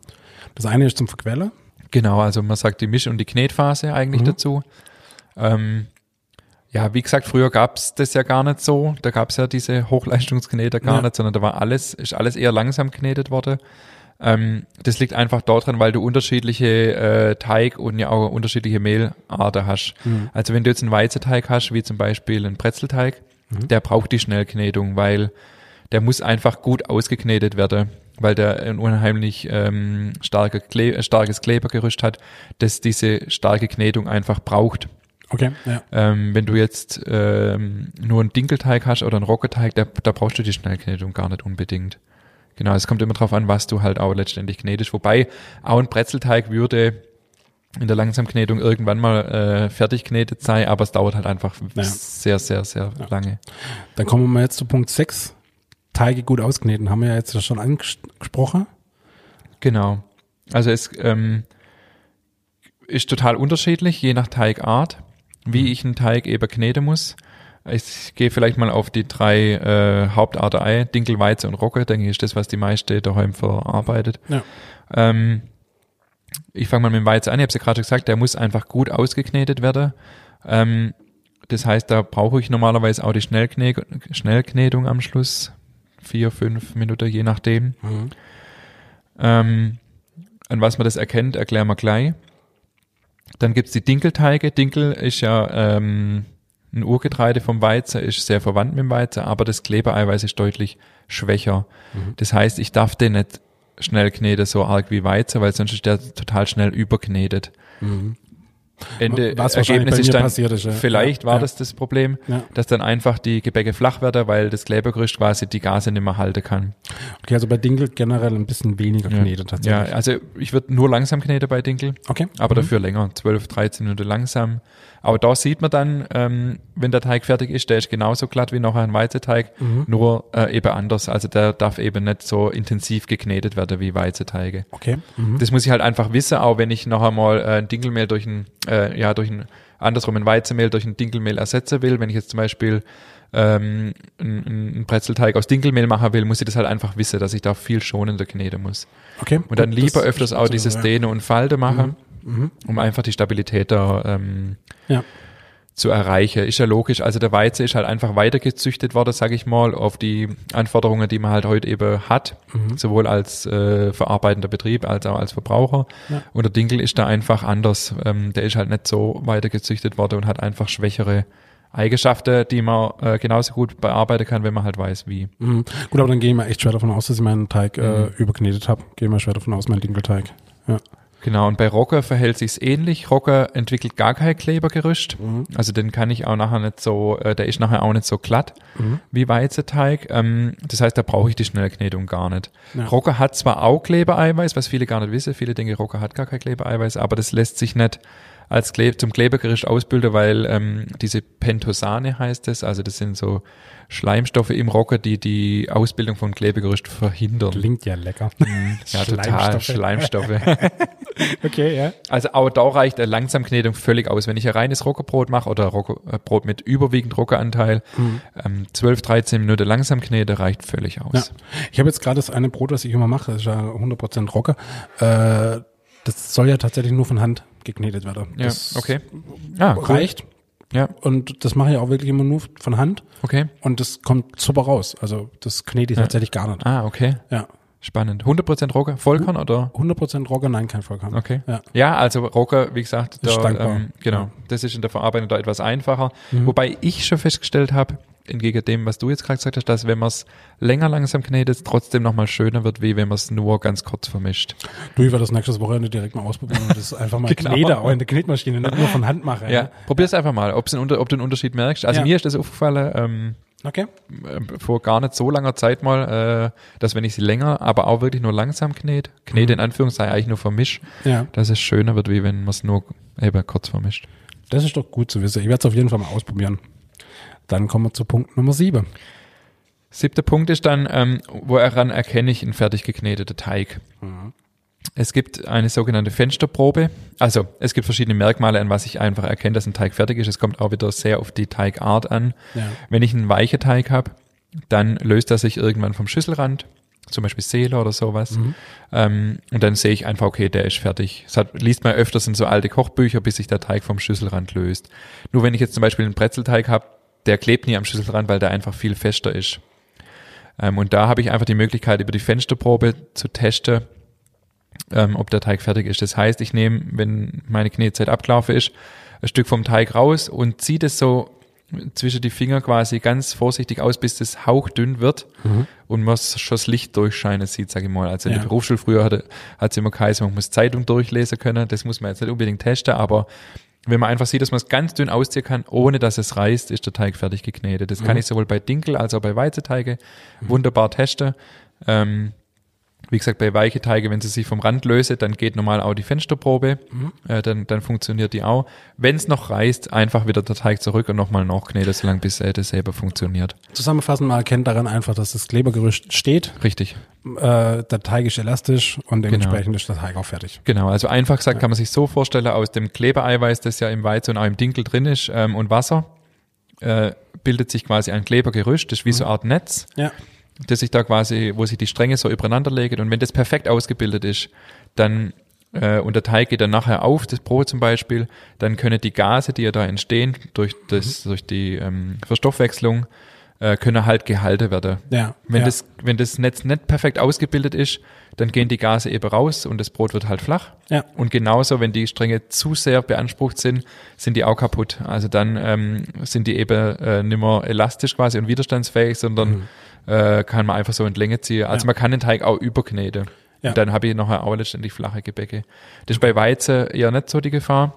Das eine ist zum Verquellen. Genau, also man sagt die Misch- und die Knetphase eigentlich Mhm. dazu. Ähm, Ja, wie gesagt, früher gab's das ja gar nicht so. Da gab's ja diese Hochleistungskneter gar Ja. nicht, sondern da war alles, ist alles eher langsam geknetet worden. Ähm, das liegt einfach daran, weil du unterschiedliche äh, Teig und ja auch unterschiedliche Mehlarten hast. Also wenn du jetzt einen Weizeteig hast, wie zum Beispiel einen Brezelteig, der braucht die Schnellknetung, weil der muss einfach gut ausgeknetet werden, weil der ein unheimlich ähm, starke Kle äh, starkes Klebergerüst hat, das diese starke Knetung einfach braucht. Okay, ja. Ähm, wenn du jetzt ähm, nur einen Dinkelteig hast oder einen Roggeteig, da, da brauchst du die Schnellknetung gar nicht unbedingt. Genau, es kommt immer drauf an, was du halt auch letztendlich knetest. Wobei auch ein Brezelteig würde in der Langsamknetung irgendwann mal äh, fertig knetet sein, aber es dauert halt einfach Ja. sehr, sehr, sehr lange. Dann kommen wir mal jetzt zu Punkt 6. Teige gut auskneten. Haben wir ja jetzt schon angesprochen. Genau. Also es ähm, ist total unterschiedlich, je nach Teigart, wie ich einen Teig eben kneten muss. Ich gehe vielleicht mal auf die drei äh, Hauptarten ein, Dinkel, Weize und Rogge, denke ich, ist das, was die meiste daheim verarbeitet. Ja. Ähm, ich fange mal mit dem Weizen an, ich habe es ja gerade gesagt, der muss einfach gut ausgeknetet werden. Ähm, das heißt, da brauche ich normalerweise auch die Schnellkne Schnellknetung am Schluss. Vier, fünf Minuten, je nachdem. Mhm. Ähm, an was man das erkennt, erklären wir gleich. Dann gibt's die Dinkelteige. Dinkel ist ja ähm, ein Urgetreide vom Weizen, ist sehr verwandt mit dem Weizen, aber das Klebereiweiß ist deutlich schwächer. Das heißt, ich darf den nicht schnell kneten, so arg wie Weizen, weil sonst ist der total schnell überknetet. Ende, Was Ergebnis ist dann, passiert ist, ja. vielleicht Ja, war ja. das das Problem, Ja. dass dann einfach die Gebäcke flach werden, weil das Klebergerüst quasi die Gase nicht mehr halten kann. Okay, also bei Dinkel generell ein bisschen weniger knetet Ja, tatsächlich. also ich würde nur langsam kneten bei Dinkel, Okay. aber Mhm. dafür länger, 12, 13 Minuten langsam. Aber da sieht man dann, ähm, wenn der Teig fertig ist, der ist genauso glatt wie noch ein Weizeteig, Mhm. nur äh, eben anders. Also der darf eben nicht so intensiv geknetet werden wie Weizeteige. Okay. Mhm. Das muss ich halt einfach wissen, auch wenn ich noch einmal äh, ein Dinkelmehl durch ein, äh, ja, durch ein, andersrum ein Weizenmehl durch ein Dinkelmehl ersetzen will. Wenn ich jetzt zum Beispiel ähm, einen, Brezelteig aus Dinkelmehl machen will, muss ich das halt einfach wissen, dass ich da viel schonender kneten muss. Okay. Und dann lieber öfters auch dieses ja. Dehne und Falte machen, Mhm. um einfach die Stabilität da ähm, Ja. Zu erreichen. Ist ja logisch. Also der Weizen ist halt einfach weitergezüchtet worden, sage ich mal, auf die Anforderungen, die man halt heute eben hat, Mhm. sowohl als äh, verarbeitender Betrieb als auch als Verbraucher. Ja. Und der Dinkel ist da einfach anders. Ähm, der ist halt nicht so weitergezüchtet worden und hat einfach schwächere Eigenschaften, die man äh, genauso gut bearbeiten kann, wenn man halt weiß, wie. Mhm. Gut, aber dann gehe ich mal echt schwer davon aus, dass ich meinen Teig Mhm. äh, überknetet habe. Gehe mal schwer davon aus, mein Dinkelteig. Ja. Genau, und bei Rocker verhält sich's ähnlich. Rocker entwickelt gar kein Klebergerüst. Also den kann ich auch nachher nicht so, äh, der ist nachher auch nicht so glatt wie Weizeteig. Ähm, das heißt, da brauche ich die Schnellknetung gar nicht. Ja. Rocker hat zwar auch Klebereiweiß, was viele gar nicht wissen. Viele denken, Rocker hat gar kein Klebereiweiß, aber das lässt sich nicht als Kle zum Klebergerüst ausbilden, weil ähm, diese Pentosane heißt es, also das sind so Schleimstoffe im Rocker, die die Ausbildung von Klebegerüst verhindern. Klingt ja lecker. Ja, total. Schleimstoffe. Okay, ja. Also auch da reicht eine Langsamknetung völlig aus. Wenn ich ein reines Rockerbrot mache oder Rocker, äh, Brot mit überwiegend Rockeranteil, ähm, 12, 13 Minuten langsam knete reicht völlig ja. aus. Ich habe jetzt gerade das eine Brot, was ich immer mache, das ist ja 100% Rocker. Äh, das soll ja tatsächlich nur von Hand geknetet werden. Ja, das okay. Ah, cool. reicht. Ja, Und das mache ich auch wirklich immer nur von Hand. okay. Und das kommt super raus. Also das knete ich tatsächlich gar nicht. Ah, okay. Ja. Spannend. 100% Rocker, Vollkorn oder? 100% Rocker, nein, kein Vollkorn. Okay. Ja. Ja, also Rocker, wie gesagt, da, ähm, genau, Ja. das ist in der Verarbeitung da etwas einfacher. Mhm. Wobei ich schon festgestellt habe, entgegen dem, was du jetzt gerade gesagt hast, dass wenn man es länger langsam knetet, trotzdem nochmal schöner wird, wie wenn man es nur ganz kurz vermischt. Du, ich werde das nächstes Wochenende direkt mal ausprobieren und das einfach mal Genau. knete, auch in der Knetmaschine, nicht nur von Hand mache. Ja, probier's einfach mal, ob's Unter ob du einen Unterschied merkst. Also Ja. mir ist das aufgefallen, ähm, Okay. äh, vor gar nicht so langer Zeit mal, äh, dass wenn ich sie länger, aber auch wirklich nur langsam knete, knete in Anführungszeichen eigentlich nur vermischt, Ja. dass es schöner wird, wie wenn man es nur eben kurz vermischt. Das ist doch gut zu wissen. Ich werde es auf jeden Fall mal ausprobieren. Dann kommen wir zu Punkt Nummer sieben. Siebter Punkt ist dann, ähm, woran erkenne ich einen fertig gekneteten Teig? Es gibt eine sogenannte Fensterprobe. Also es gibt verschiedene Merkmale, an was ich einfach erkenne, dass ein Teig fertig ist. Es kommt auch wieder sehr auf die Teigart an. Ja. Wenn ich einen weichen Teig habe, dann löst er sich irgendwann vom Schüsselrand zum Beispiel Seele oder sowas. Ähm, und dann sehe ich einfach, okay, der ist fertig. Das hat, liest man öfters in so alte Kochbücher, bis sich der Teig vom Schüsselrand löst. Nur wenn ich jetzt zum Beispiel einen Brezelteig habe, der klebt nie am Schüsselrand, weil der einfach viel fester ist. Ähm, und da habe ich einfach die Möglichkeit, über die Fensterprobe zu testen, ähm, ob der Teig fertig ist. Das heißt, ich nehme, wenn meine Knetzeit abgelaufen ist, ein Stück vom Teig raus und ziehe das so zwischen die Finger quasi ganz vorsichtig aus, bis das hauchdünn wird und man schon das Licht durchscheinen sieht, sage ich mal. Also in Ja. der Berufsschule früher hatte, hat es immer geheißen, man muss Zeitung durchlesen können. Das muss man jetzt nicht unbedingt testen, aber wenn man einfach sieht, dass man es ganz dünn ausziehen kann, ohne dass es reißt, ist der Teig fertig geknetet. Das kann ich sowohl bei Dinkel als auch bei Weizeteige wunderbar testen. Ähm, wie gesagt, bei weiche Teige, wenn sie sich vom Rand löse, dann geht normal auch die Fensterprobe, äh, dann, dann funktioniert die auch. Wenn es noch reißt, einfach wieder der Teig zurück und nochmal nachkneten, solange bis äh, das selber funktioniert. Zusammenfassend, man erkennt daran einfach, dass das Klebergerüst steht, Richtig. äh, der Teig ist elastisch und dementsprechend ist der Teig auch fertig. Genau, also einfach gesagt kann man sich so vorstellen, aus dem Klebereiweiß, das ja im Weizen und auch im Dinkel drin ist, ähm, und Wasser, äh, bildet sich quasi ein Klebergerüst, das ist wie so eine Art Netz, Ja. Das sich da quasi, wo sich die Stränge so übereinander legen und wenn das perfekt ausgebildet ist, dann äh, und der Teig geht dann nachher auf, das Brot zum Beispiel, dann können die Gase, die ja da entstehen durch das, durch die ähm, Verstoffwechslung, äh, können halt gehalten werden. Ja. Wenn, ja. das, wenn das Netz nicht perfekt ausgebildet ist, dann gehen die Gase eben raus und das Brot wird halt flach. Ja. Und genauso, wenn die Stränge zu sehr beansprucht sind, sind die auch kaputt. Also dann ähm, sind die eben äh, nicht mehr elastisch quasi und widerstandsfähig, sondern äh, kann man einfach so in Länge ziehen. Also Mhm. Ja. man kann den Teig auch überkneten. Ja. Und dann habe ich nachher auch letztendlich flache Gebäcke. Das ist bei Weizen eher nicht so die Gefahr,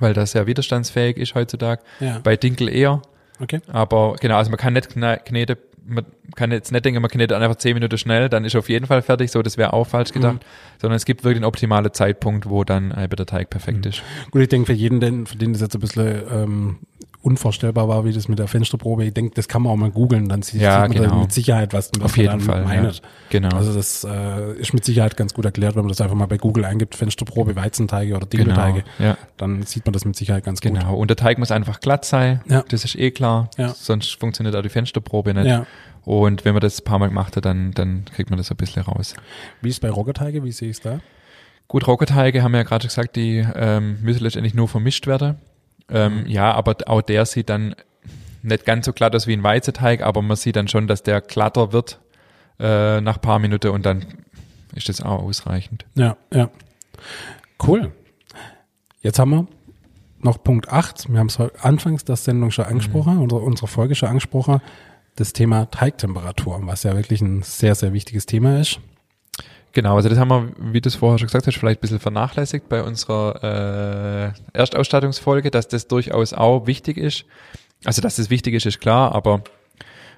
weil das sehr widerstandsfähig ist heutzutage. Mhm. Ja. Bei Dinkel eher. Okay. Aber genau, also man kann nicht kne- kneten, man kann jetzt nicht denken, man knetet einfach zehn Minuten schnell, dann ist auf jeden Fall fertig, so das wäre auch falsch gedacht, sondern es gibt wirklich einen optimalen Zeitpunkt, wo dann eben der Teig perfekt ist. Gut, ich denke, für jeden, den, für den das jetzt ein bisschen ähm, unvorstellbar war, wie das mit der Fensterprobe, ich denke, das kann man auch mal googeln, dann sieht, Ja, sieht man genau. mit Sicherheit, was, was Auf man jeden dann Fall, ja. meint. Genau. Also das äh, ist mit Sicherheit ganz gut erklärt, wenn man das einfach mal bei Google eingibt, Fensterprobe, Weizenteige oder Dinkelteige, Genau, ja. dann sieht man das mit Sicherheit ganz gut. Genau. Und der Teig muss einfach glatt sein. Ja. Das ist eh klar. Ja. Sonst funktioniert auch die Fensterprobe nicht. Ja. Und wenn man das ein paar Mal gemacht hat, dann, dann kriegt man das ein bisschen raus. Wie ist bei Roggerteige, wie sehe ich es da? Gut, Roggenteige haben wir ja gerade gesagt, die ähm, müssen letztendlich nur vermischt werden. Ähm, Ja, aber auch der sieht dann nicht ganz so glatt aus wie ein Weizeteig, aber man sieht dann schon, dass der glatter wird äh, nach paar Minuten und dann ist das auch ausreichend. Ja, ja. Cool. Jetzt haben wir noch Punkt 8. Wir haben es anfangs der Sendung schon angesprochen, Mhm. unsere, unsere Folge schon angesprochen. Das Thema Teigtemperatur, was ja wirklich ein sehr, sehr wichtiges Thema ist. Genau, also das haben wir, wie du es vorher schon gesagt hast, vielleicht ein bisschen vernachlässigt bei unserer äh, Erstausstattungsfolge, dass das durchaus auch wichtig ist. Also, dass das wichtig ist, ist klar, aber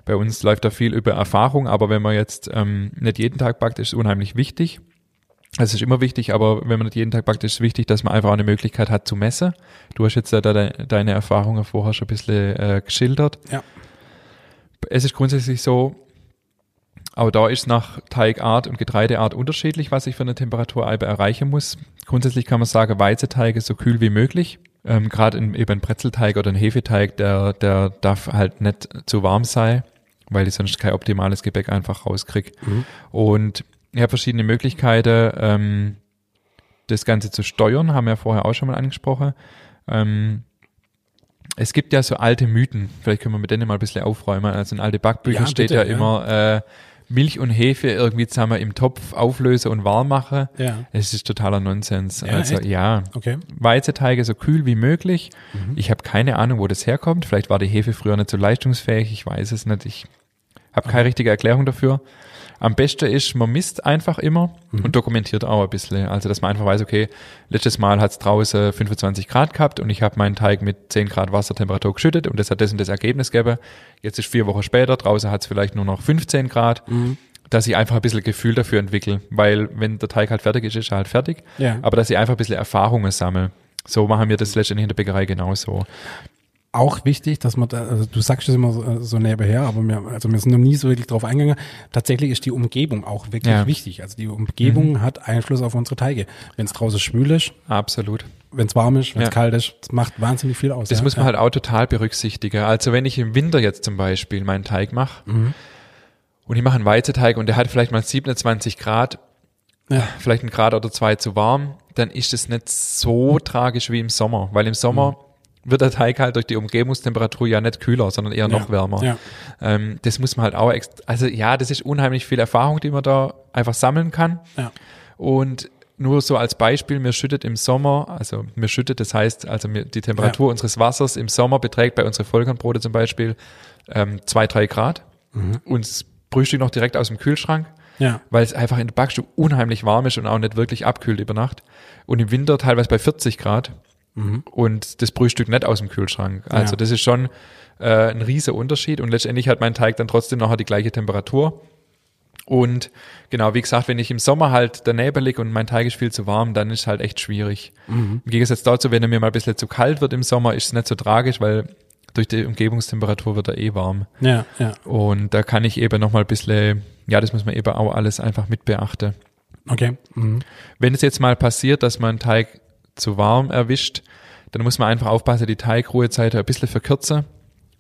bei uns läuft da viel über Erfahrung, aber wenn man jetzt ähm, nicht jeden Tag backt, ist es unheimlich wichtig. Es ist immer wichtig, aber wenn man nicht jeden Tag backt, ist es wichtig, dass man einfach auch eine Möglichkeit hat zu messen. Du hast jetzt ja da de deine Erfahrungen vorher schon ein bisschen äh, geschildert. Ja. Es ist grundsätzlich so, auch da ist nach Teigart und Getreideart unterschiedlich, was ich für eine Temperatureibe erreichen muss. Grundsätzlich kann man sagen, Weizeteig so kühl wie möglich. Ähm, Gerade in, eben ein Brezelteig oder ein Hefeteig, der, der darf halt nicht zu warm sein, weil ich sonst kein optimales Gebäck einfach rauskriege. Und ich habe verschiedene Möglichkeiten, ähm, das Ganze zu steuern, haben wir ja vorher auch schon mal angesprochen. Ähm, es gibt ja so alte Mythen, vielleicht können wir mit denen mal ein bisschen aufräumen. Also in alte Backbücher Ja, steht ja, ja. immer äh, Milch und Hefe irgendwie zusammen im Topf auflöse und warm mache. Ja. Es ist totaler Nonsens. Ja, also echt? ja, Okay. Weizeteige so kühl wie möglich. Mhm. Ich habe keine Ahnung, wo das herkommt. Vielleicht war die Hefe früher nicht so leistungsfähig. Ich weiß es nicht. Ich habe keine richtige Erklärung dafür. Am besten ist, man misst einfach immer Mhm. und dokumentiert auch ein bisschen. Also, dass man einfach weiß, okay, letztes Mal hat es draußen 25 Grad gehabt und ich habe meinen Teig mit 10 Grad Wassertemperatur geschüttet und das hat das und das Ergebnis gegeben. Jetzt ist vier Wochen später, draußen hat es vielleicht nur noch 15 Grad. Mhm. Dass ich einfach ein bisschen Gefühl dafür entwickle, weil wenn der Teig halt fertig ist, ist er halt fertig. Ja. Aber dass ich einfach ein bisschen Erfahrungen sammle. So machen wir das letztendlich in der Bäckerei genauso. Auch wichtig, dass man da, also du sagst es immer so, so nebenher, aber wir, also wir sind noch nie so wirklich drauf eingegangen. Tatsächlich ist die Umgebung auch wirklich Ja. Mhm. wichtig. Also die Umgebung hat Einfluss auf unsere Teige. Wenn es draußen schwül ist, Absolut. wenn es warm ist, wenn es Ja. kalt ist, das macht wahnsinnig viel aus. Das ja? muss man halt auch total berücksichtigen. Also wenn ich im Winter jetzt zum Beispiel meinen Teig mache Mhm. und ich mache einen Weizeteig und der hat vielleicht mal 27 Grad, Ja. vielleicht ein Grad oder zwei zu warm, dann ist es nicht so tragisch wie im Sommer, weil im Sommer wird der Teig halt durch die Umgebungstemperatur ja nicht kühler, sondern eher noch Ja. wärmer. Ja. Ähm, das muss man halt auch, also ja, das ist unheimlich viel Erfahrung, die man da einfach sammeln kann. Ja. Und nur so als Beispiel, mir schüttet im Sommer, also mir schüttet, das heißt, also mir, die Temperatur Ja. unseres Wassers im Sommer beträgt bei unseren Vollkornbrote zum Beispiel ähm, zwei, drei Grad. Und das Frühstück noch direkt aus dem Kühlschrank, Ja. weil es einfach in der Backstube unheimlich warm ist und auch nicht wirklich abkühlt über Nacht. Und im Winter teilweise bei 40 Grad und das Brühstück nicht aus dem Kühlschrank. Also Ja. das ist schon äh, ein riesiger Unterschied und letztendlich hat mein Teig dann trotzdem nachher die gleiche Temperatur. Und genau, wie gesagt, wenn ich im Sommer halt daneben liege und mein Teig ist viel zu warm, dann ist halt echt schwierig. Im Gegensatz dazu, wenn er mir mal ein bisschen zu kalt wird im Sommer, ist es nicht so tragisch, weil durch die Umgebungstemperatur wird er eh warm. Ja. Ja. Und da kann ich eben nochmal ein bisschen, ja, das muss man eben auch alles einfach mit beachten. Okay. Mhm. Wenn es jetzt mal passiert, dass man Teig zu warm erwischt, dann muss man einfach aufpassen, die Teigruhezeit ein bisschen verkürzen,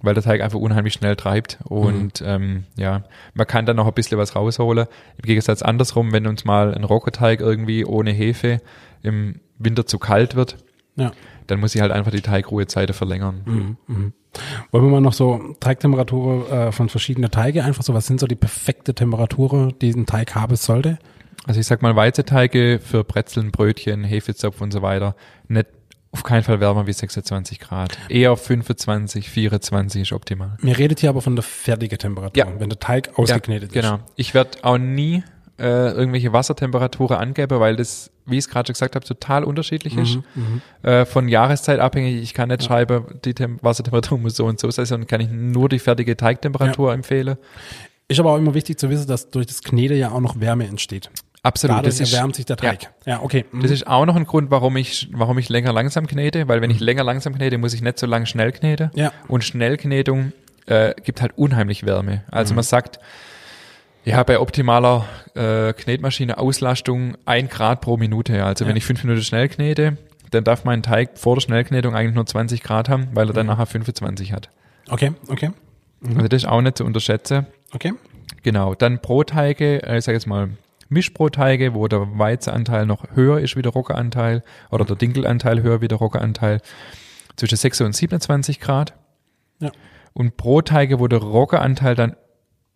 weil der Teig einfach unheimlich schnell treibt. Und ähm, ja, man kann dann noch ein bisschen was rausholen. Im Gegensatz andersrum, wenn uns mal ein Roggenteig irgendwie ohne Hefe im Winter zu kalt wird, Ja. dann muss ich halt einfach die Teigruhezeiten verlängern. Wollen wir mal noch so Teigtemperatur äh, von verschiedenen Teige einfach so, was sind so die perfekte Temperatur, die ein Teig haben sollte? Also ich sag mal, Weizeteige für Brezeln, Brötchen, Hefezopf und so weiter, nicht auf keinen Fall wärmer wie 26 Grad. Eher 25, 24 ist optimal. Mir redet hier aber von der fertigen Temperatur, Ja. wenn der Teig ausgeknetet ja, Genau. Ich werde auch nie äh, irgendwelche Wassertemperaturen angeben, weil das, wie ich es gerade schon gesagt habe, total unterschiedlich ist. Äh, von Jahreszeit abhängig. Ich kann nicht schreiben, die Tem Wassertemperatur muss so und so sein, sondern kann ich nur die fertige Teigtemperatur empfehlen. ist. Ist aber auch immer wichtig zu wissen, dass durch das Knete ja auch noch Wärme entsteht. Absolut. Dadurch das ist, erwärmt sich der Teig. Ja, okay. Mhm. Das ist auch noch ein Grund, warum ich, warum ich länger langsam knete, weil wenn ich länger langsam knete, muss ich nicht so lang schnell knete. Ja. Und Schnellknetung äh, gibt halt unheimlich Wärme. Also man sagt, ja, bei optimaler äh, Knetmaschine Auslastung ein Grad pro Minute. Also wenn ich fünf Minuten schnell knete, dann darf mein Teig vor der Schnellknetung eigentlich nur 20 Grad haben, weil er dann nachher 25 hat. Okay, okay, Also das ist auch nicht zu unterschätzen. okay. Genau, dann Brotteige, äh, ich sage jetzt mal Mischbrotteige, wo der Weizenanteil noch höher ist wie der Roggenanteil oder der Dinkelanteil höher wie der Roggenanteil, zwischen 6 und 27 Grad. Ja. Und Brotteige, wo der Roggenanteil dann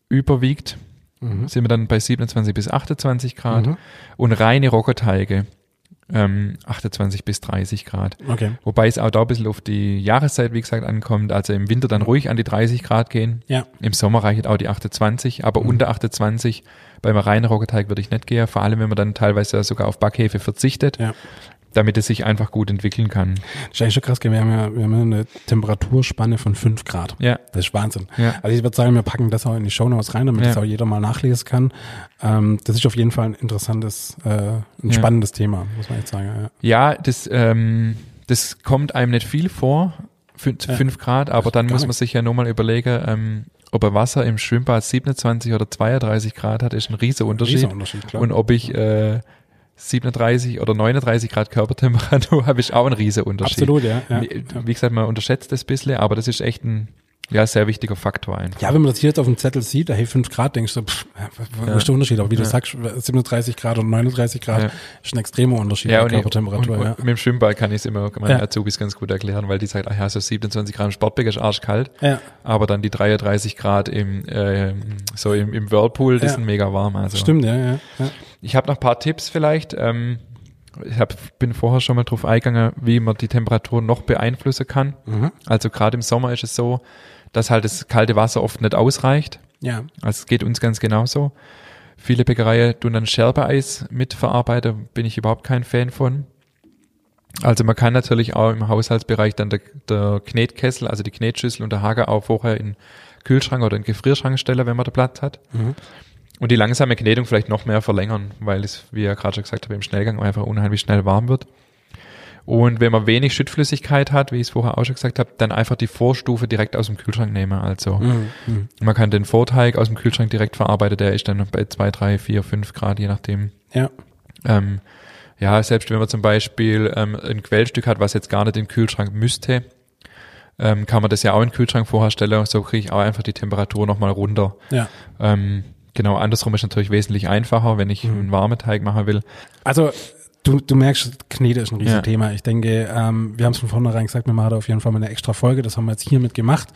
überwiegt, sind wir dann bei 27 bis 28 Grad. Mhm. Und reine Roggenteige, ähm, 28 bis 30 Grad. Okay. Wobei es auch da ein bisschen auf die Jahreszeit, wie gesagt, ankommt. Also im Winter dann ruhig an die 30 Grad gehen. Ja. Im Sommer reicht auch die 28, aber unter 28 beim reinen Roggenteig würde ich nicht gehen, vor allem wenn man dann teilweise sogar auf Backhefe verzichtet, Ja. Damit es sich einfach gut entwickeln kann. Das ist eigentlich schon krass, wir haben ja, wir haben ja eine Temperaturspanne von 5 Grad. Ja. Das ist Wahnsinn. Ja. Also ich würde sagen, wir packen das auch in die Shownotes rein, damit Ja. das auch jeder mal nachlesen kann. Ähm, das ist auf jeden Fall ein interessantes, äh, ein Ja. spannendes Thema, muss man jetzt sagen. Ja. Ja, das, ähm, das kommt einem nicht viel vor, fün- Ja. fünf Grad, aber dann muss man sich ja nur mal überlegen, ähm, ob ein Wasser im Schwimmbad 27 oder 32 Grad hat, ist ein riesiger Unterschied. Riesenunterschied, klar. Und ob ich äh, 37 oder 39 Grad Körpertemperatur habe, ist auch ein riesiger Unterschied. Absolut, ja. ja. Wie, wie gesagt, man unterschätzt das ein bisschen, aber das ist echt ein ja, sehr wichtiger Faktor einfach. Ja, wenn man das hier jetzt auf dem Zettel sieht, hey, 5 Grad, denkst du, pff, was Ja. ist der Unterschied? Aber wie du Ja. sagst, 37 Grad und 39 Grad Ja. ist ein extremer Unterschied Ja, der ich, und, Körpertemperatur. und ja. mit dem Schwimmbad kann ich es immer meinen Ja. Azubis ganz gut erklären, weil die sagen, ach ja, so 27 Grad im Sportbecken ist arschkalt, Ja. aber dann die 33 Grad im, äh, so im, im Whirlpool, die sind mega warm. Also. Stimmt, ja, ja. ja. Ich habe noch ein paar Tipps vielleicht. Ähm, ich hab, bin vorher schon mal drauf eingegangen, wie man die Temperatur noch beeinflussen kann. Mhm. Also gerade im Sommer ist es so, dass halt das kalte Wasser oft nicht ausreicht. Ja, Also es geht uns ganz genauso. Viele Bäckereien tun dann Scherbeeis mitverarbeiten, bin ich überhaupt kein Fan von. Also man kann natürlich auch im Haushaltsbereich dann der, der Knetkessel, also die Knetschüssel und der Hager auch vorher in Kühlschrank oder in Gefrierschrank stellen, wenn man da Platz hat. Mhm. Und die langsame Knetung vielleicht noch mehr verlängern, weil es, wie ich gerade schon gesagt habe, im Schnellgang einfach unheimlich schnell warm wird. Und wenn man wenig Schüttflüssigkeit hat, wie ich es vorher auch schon gesagt habe, dann einfach die Vorstufe direkt aus dem Kühlschrank nehmen. Also Mhm. Mhm. man kann den Vorteig aus dem Kühlschrank direkt verarbeiten, der ist dann bei zwei, drei, vier, fünf Grad, je nachdem. ja. Ähm, ja, selbst wenn man zum Beispiel ähm, ein Quellstück hat, was jetzt gar nicht den Kühlschrank müsste, ähm, kann man das ja auch in den Kühlschrank vorher stellen. So kriege ich auch einfach die Temperatur nochmal runter. ja. Ähm, Genau, andersrum ist natürlich wesentlich einfacher, wenn ich einen warmen Teig machen will. Also du, du merkst, Knete ist ein Riesenthema. Ich denke, ähm, wir haben es von vornherein gesagt, wir machen da auf jeden Fall mal eine extra Folge. Das haben wir jetzt hiermit gemacht.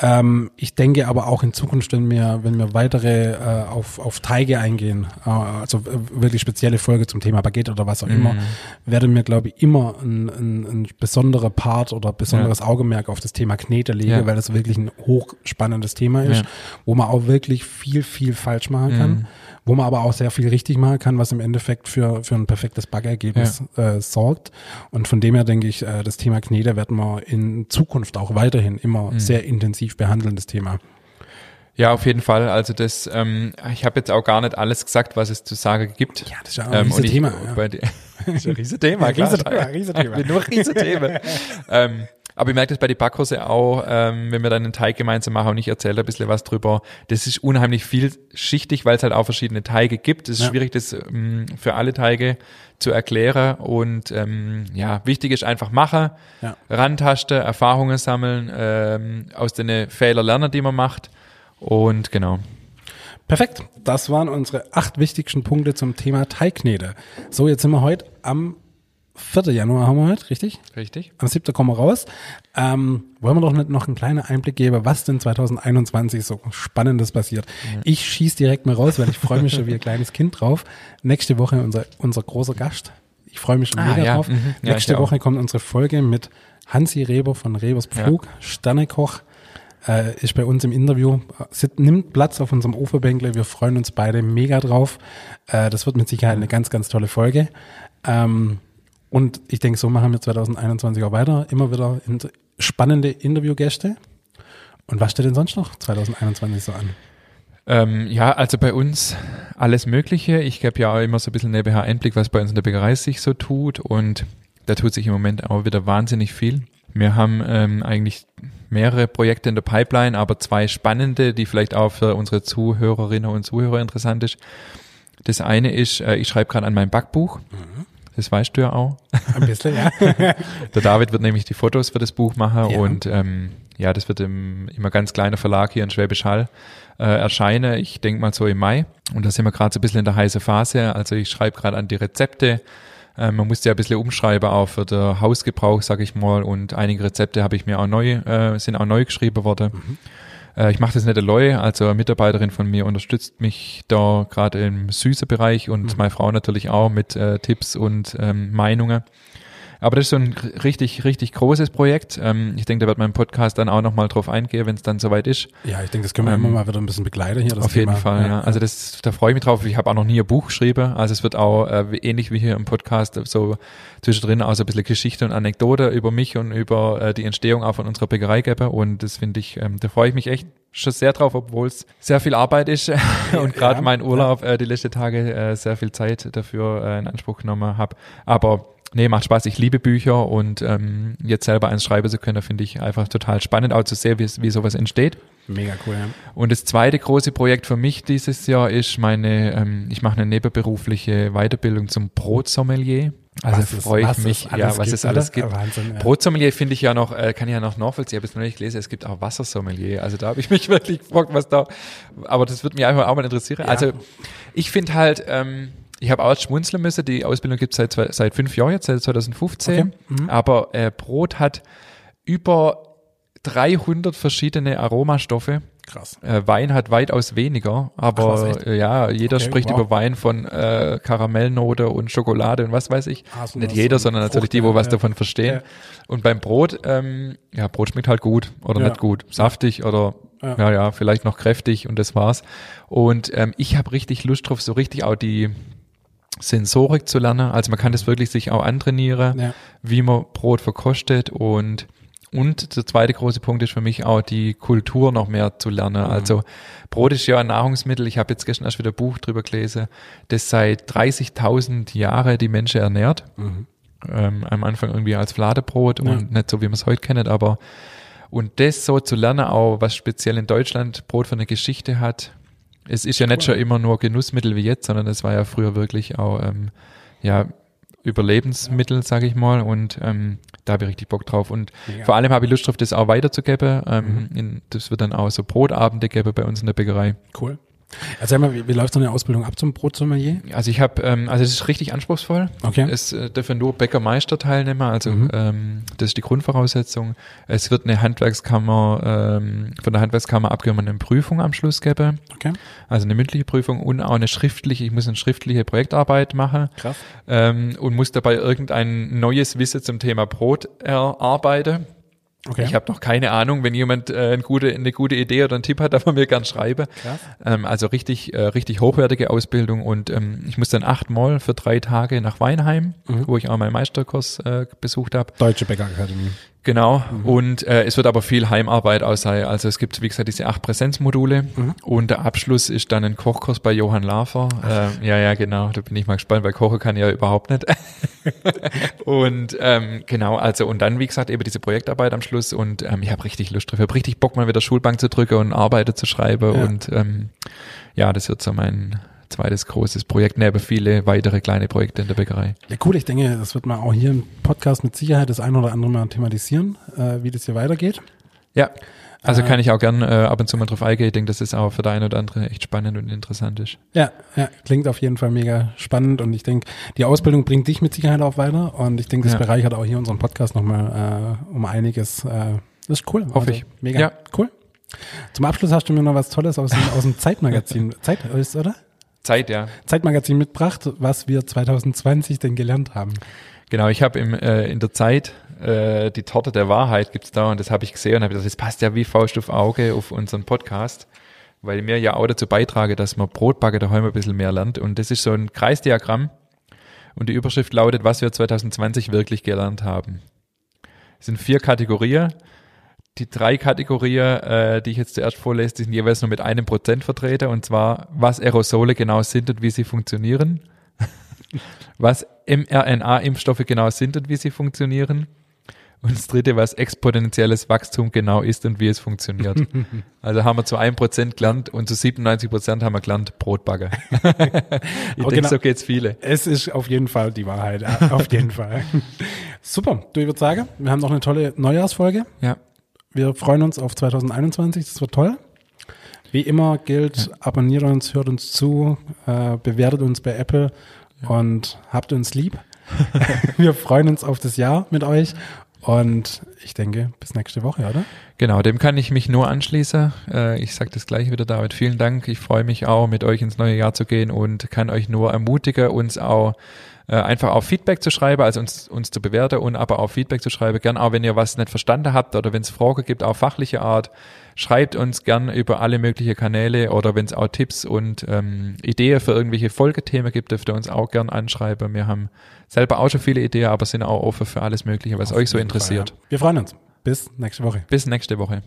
Ähm, ich denke aber auch in Zukunft, wenn wir, wenn wir weitere äh, auf, auf Teige eingehen, äh, also wirklich spezielle Folge zum Thema Baguette oder was auch immer, werden wir, glaube ich, immer ein, ein, ein besonderer Part oder besonderes Augenmerk auf das Thema Knete legen, Ja. weil das wirklich ein hochspannendes Thema ist, Ja. wo man auch wirklich viel, viel falsch machen kann, wo man aber auch sehr viel richtig machen kann, was im Endeffekt für, für ein perfektes Backergebnis äh, sorgt. Und von dem her denke ich, äh, das Thema Knete werden wir in Zukunft auch weiterhin immer sehr intensiv behandeln, das Thema. Ja, auf jeden Fall. Also das, ähm, ich habe jetzt auch gar nicht alles gesagt, was es zu sagen gibt. Ja, das ist ja auch ein und ich- Riesenthema, ja. bei Das ist ein Riesenthema, klar. Riesenthema, Riesenthema. Nur Riesenthema. ähm, aber ich merke das bei den Backkurse auch, ähm, wenn wir dann einen Teig gemeinsam machen und ich erzähle ein bisschen was drüber. Das ist unheimlich vielschichtig, weil es halt auch verschiedene Teige gibt. Es ist Ja. schwierig, das ähm, für alle Teige zu erklären. Und ähm, ja, wichtig ist einfach machen, Ja. Rantaste, Erfahrungen sammeln, ähm, aus den Fehlern lernen, die man macht. Und genau. Perfekt. Das waren unsere acht wichtigsten Punkte zum Thema Teigknete. So, jetzt sind wir heute am 4. Januar haben wir heute, richtig? Richtig? Am 7. kommen wir raus. Ähm, wollen wir doch nicht noch einen kleinen Einblick geben, was denn 2021 so Spannendes passiert. Ich schieß direkt mal raus, weil ich freue mich schon wie ein kleines Kind drauf. Nächste Woche unser, unser großer Gast. Ich freue mich schon Ah, mega ja, drauf. mhm. Ja, Nächste ich auch. Woche kommt unsere Folge mit Hansi Reber von Rebers Pflug, Sternekoch. Äh, ist bei uns im Interview, sit, nimmt Platz auf unserem Uferbänkle. Wir freuen uns beide mega drauf. Äh, das wird mit Sicherheit eine ganz, ganz tolle Folge. Ähm, und ich denke, so machen wir 2021 auch weiter. Immer wieder spannende Interviewgäste. Und was steht denn sonst noch 2021 so an? Ähm, ja, also bei uns alles Mögliche. Ich gebe ja auch immer so ein bisschen nebenher Einblick, was bei uns in der Bäckerei sich so tut. Und da tut sich im Moment auch wieder wahnsinnig viel. Wir haben ähm, eigentlich mehrere Projekte in der Pipeline, aber zwei spannende, die vielleicht auch für unsere Zuhörerinnen und Zuhörer interessant ist. Das eine ist, äh, ich schreibe gerade an meinem Backbuch. Das weißt du ja auch. Ein bisschen, ja. Der David wird nämlich die Fotos für das Buch machen Ja. und ähm, ja, das wird im immer ganz kleiner Verlag hier in Schwäbisch Hall äh, erscheinen. Ich denke mal so im Mai. Und da sind wir gerade so ein bisschen in der heißen Phase. Also ich schreibe gerade an die Rezepte. Äh, man musste ja ein bisschen umschreiben auch für den Hausgebrauch, sag ich mal. Und einige Rezepte habe ich mir auch neu, äh, sind auch neu geschrieben worden. Äh, ich mache das nicht allein, also eine Mitarbeiterin von mir unterstützt mich da gerade im süßen Bereich und meine Frau natürlich auch mit äh, Tipps und ähm, Meinungen. Aber das ist so ein richtig, richtig großes Projekt. Ähm, ich denke, da wird mein Podcast dann auch nochmal drauf eingehen, wenn es dann soweit ist. Ja, ich denke, das können wir Ähm, immer mal wieder ein bisschen begleiten hier. Auf jeden Thema. Fall, ja. Also das, da freue ich mich drauf. Ich habe auch noch nie ein Buch geschrieben. Also es wird auch äh, ähnlich wie hier im Podcast so zwischendrin auch so ein bisschen Geschichte und Anekdote über mich und über äh, die Entstehung auch von unserer Bäckerei geben. Und das finde ich, ähm, da freue ich mich echt schon sehr drauf, obwohl es sehr viel Arbeit ist und gerade Ja, mein Urlaub äh, die letzten Tage äh, sehr viel Zeit dafür äh, in Anspruch genommen habe. Aber Nee, macht Spaß. Ich liebe Bücher und ähm, jetzt selber eins schreiben zu können, finde ich einfach total spannend, auch zu sehen, wie, wie sowas entsteht. Mega cool, ja. Und das zweite große Projekt für mich dieses Jahr ist meine, ähm, ich mache eine nebenberufliche Weiterbildung zum Brotsommelier. Also Was freue ich mich, ja, was es alles gibt. Wahnsinn, ja. Brotsommelier finde ich ja noch, äh, kann ich ja noch nachvollziehen, ich habe es noch nicht gelesen, es gibt auch Wassersommelier. Also da habe ich mich wirklich gefragt, was da, aber das würde mich einfach auch mal interessieren. Also ich finde halt, ähm, ich habe auch schmunzeln müssen, die Ausbildung gibt es seit, seit fünf Jahren jetzt, seit 2015, Okay. Mhm. aber äh, Brot hat über 300 verschiedene Aromastoffe. Krass. Äh, Wein hat weitaus weniger, aber echt? äh, ja, jeder Okay, spricht wow. über Wein von äh, Karamellnote und Schokolade und was weiß ich. Ah, so Nicht jeder, so sondern natürlich die, wo Frucht, was ja. davon verstehen. Ja. Und beim Brot, ähm, ja, Brot schmeckt halt gut oder Ja. nicht gut, saftig oder Ja. ja. ja, vielleicht noch kräftig und das war's. Und ähm, ich habe richtig Lust drauf, so richtig auch die Sensorik zu lernen. Also man kann das wirklich sich auch antrainieren, Ja. wie man Brot verkostet und und der zweite große Punkt ist für mich auch die Kultur noch mehr zu lernen. Also Brot ist ja ein Nahrungsmittel. Ich habe jetzt gestern erst wieder ein Buch drüber gelesen, das seit 30.000 Jahren die Menschen ernährt. Ähm, am Anfang irgendwie als Fladebrot Ja. und nicht so, wie man es heute kennt, aber und das so zu lernen, auch was speziell in Deutschland Brot für eine Geschichte hat. Es ist ja nicht schon immer nur Genussmittel wie jetzt, sondern es war ja früher wirklich auch ähm, ja Überlebensmittel, sage ich mal. Und ähm, da habe ich richtig Bock drauf. Und Mega. vor allem habe ich Lust drauf, das auch weiterzugeben. Ähm, in, das wird dann auch so Brotabende geben bei uns in der Bäckerei. Cool. Erzähl mal, wie, wie läuft so eine Ausbildung ab zum Brotsommelier? Also ich habe, ähm, also es ist richtig anspruchsvoll. Okay. Es äh, dürfen nur Bäckermeister teilnehmen, also Mhm. ähm, das ist die Grundvoraussetzung. Es wird eine Handwerkskammer, ähm, von der Handwerkskammer abgenommene Prüfung am Schluss geben. Okay. Also eine mündliche Prüfung und auch eine schriftliche, ich muss eine schriftliche Projektarbeit machen Krass. ähm, und muss dabei irgendein neues Wissen zum Thema Brot erarbeiten. Okay. Ich habe noch keine Ahnung, wenn jemand äh, eine, gute, eine gute Idee oder einen Tipp hat, darf er mir gern schreiben. Ähm, also richtig, äh, richtig hochwertige Ausbildung und ähm, ich muss dann achtmal für drei Tage nach Weinheim, Mhm. wo ich auch meinen Meisterkurs äh, besucht habe. Deutsche Bäckerakademie. Genau. Und äh, es wird aber viel Heimarbeit aus sein. Also es gibt, wie gesagt, diese acht Präsenzmodule und der Abschluss ist dann ein Kochkurs bei Johann Lafer. Ähm, ja, ja, genau. Da bin ich mal gespannt, weil kochen kann ich ja überhaupt nicht. und ähm, genau, also und dann, wie gesagt, eben diese Projektarbeit am Schluss und ähm, ich habe richtig Lust drauf. Ich habe richtig Bock, mal wieder Schulbank zu drücken und Arbeiten zu schreiben Ja. und ähm, ja, das wird so mein zweites großes Projekt, neben viele weitere kleine Projekte in der Bäckerei. Ja, cool. Ich denke, das wird man auch hier im Podcast mit Sicherheit das ein oder andere mal thematisieren, äh, wie das hier weitergeht. Ja. Also Äh, kann ich auch gern äh, ab und zu mal drauf eingehen. Ich denke, das auch für eine oder andere echt spannend und interessant ist. Ja, ja, klingt auf jeden Fall mega spannend und ich denke, die Ausbildung bringt dich mit Sicherheit auch weiter und ich denke, das Ja. bereichert auch hier unseren Podcast nochmal äh, um einiges. Äh, das ist cool. Hoffe ich. Mega Ja. cool. Zum Abschluss hast du mir noch was Tolles aus dem, aus dem Zeitmagazin, Zeit ist, oder? Zeit, ja. Zeitmagazin mitgebracht, was wir 2020 denn gelernt haben. Genau, ich habe im äh, in der Zeit äh, die Torte der Wahrheit gibt's da und das habe ich gesehen und habe gedacht, das passt ja wie Faust auf Auge auf unseren Podcast, weil mir ja auch dazu beitrage, dass man Brotbacke daheim ein bisschen mehr lernt und das ist so ein Kreisdiagramm und die Überschrift lautet, was wir 2020 wirklich gelernt haben. Es sind vier Kategorien. Die drei Kategorien, äh, die ich jetzt zuerst vorlese, die sind jeweils nur mit einem Prozent vertreten und zwar, was Aerosole genau sind und wie sie funktionieren. was mRNA-Impfstoffe genau sind und wie sie funktionieren. Und das dritte, was exponentielles Wachstum genau ist und wie es funktioniert. Also haben wir zu einem Prozent gelernt und zu 97 Prozent haben wir gelernt Brotbagger. ich denke, genau- so geht's viele. Es ist auf jeden Fall die Wahrheit. Auf jeden Fall. Super. Du, ich würde sagen, wir haben noch eine tolle Neujahrsfolge. Ja. Wir freuen uns auf 2021. Das wird toll. Wie immer gilt, abonniert uns, hört uns zu, äh, bewertet uns bei Apple und habt uns lieb. wir freuen uns auf das Jahr mit euch und ich denke, bis nächste Woche, oder? Genau, dem kann ich mich nur anschließen. Äh, ich sage das gleiche wieder, David. Vielen Dank. Ich freue mich auch, mit euch ins neue Jahr zu gehen und kann euch nur ermutigen, uns auch äh, einfach auch Feedback zu schreiben, also uns, uns zu bewerten und aber auch Feedback zu schreiben. Gern auch, wenn ihr was nicht verstanden habt oder wenn es Fragen gibt, auch fachliche Art, schreibt uns gern über alle möglichen Kanäle oder wenn es auch Tipps und ähm, Ideen für irgendwelche Folgethemen gibt, dürft ihr uns auch gern anschreiben. Wir haben selber auch schon viele Ideen, aber sind auch offen für alles Mögliche, was Auf euch so jeden Fall, interessiert. ja. Wir freuen uns. Bis nächste Woche. Bis nächste Woche.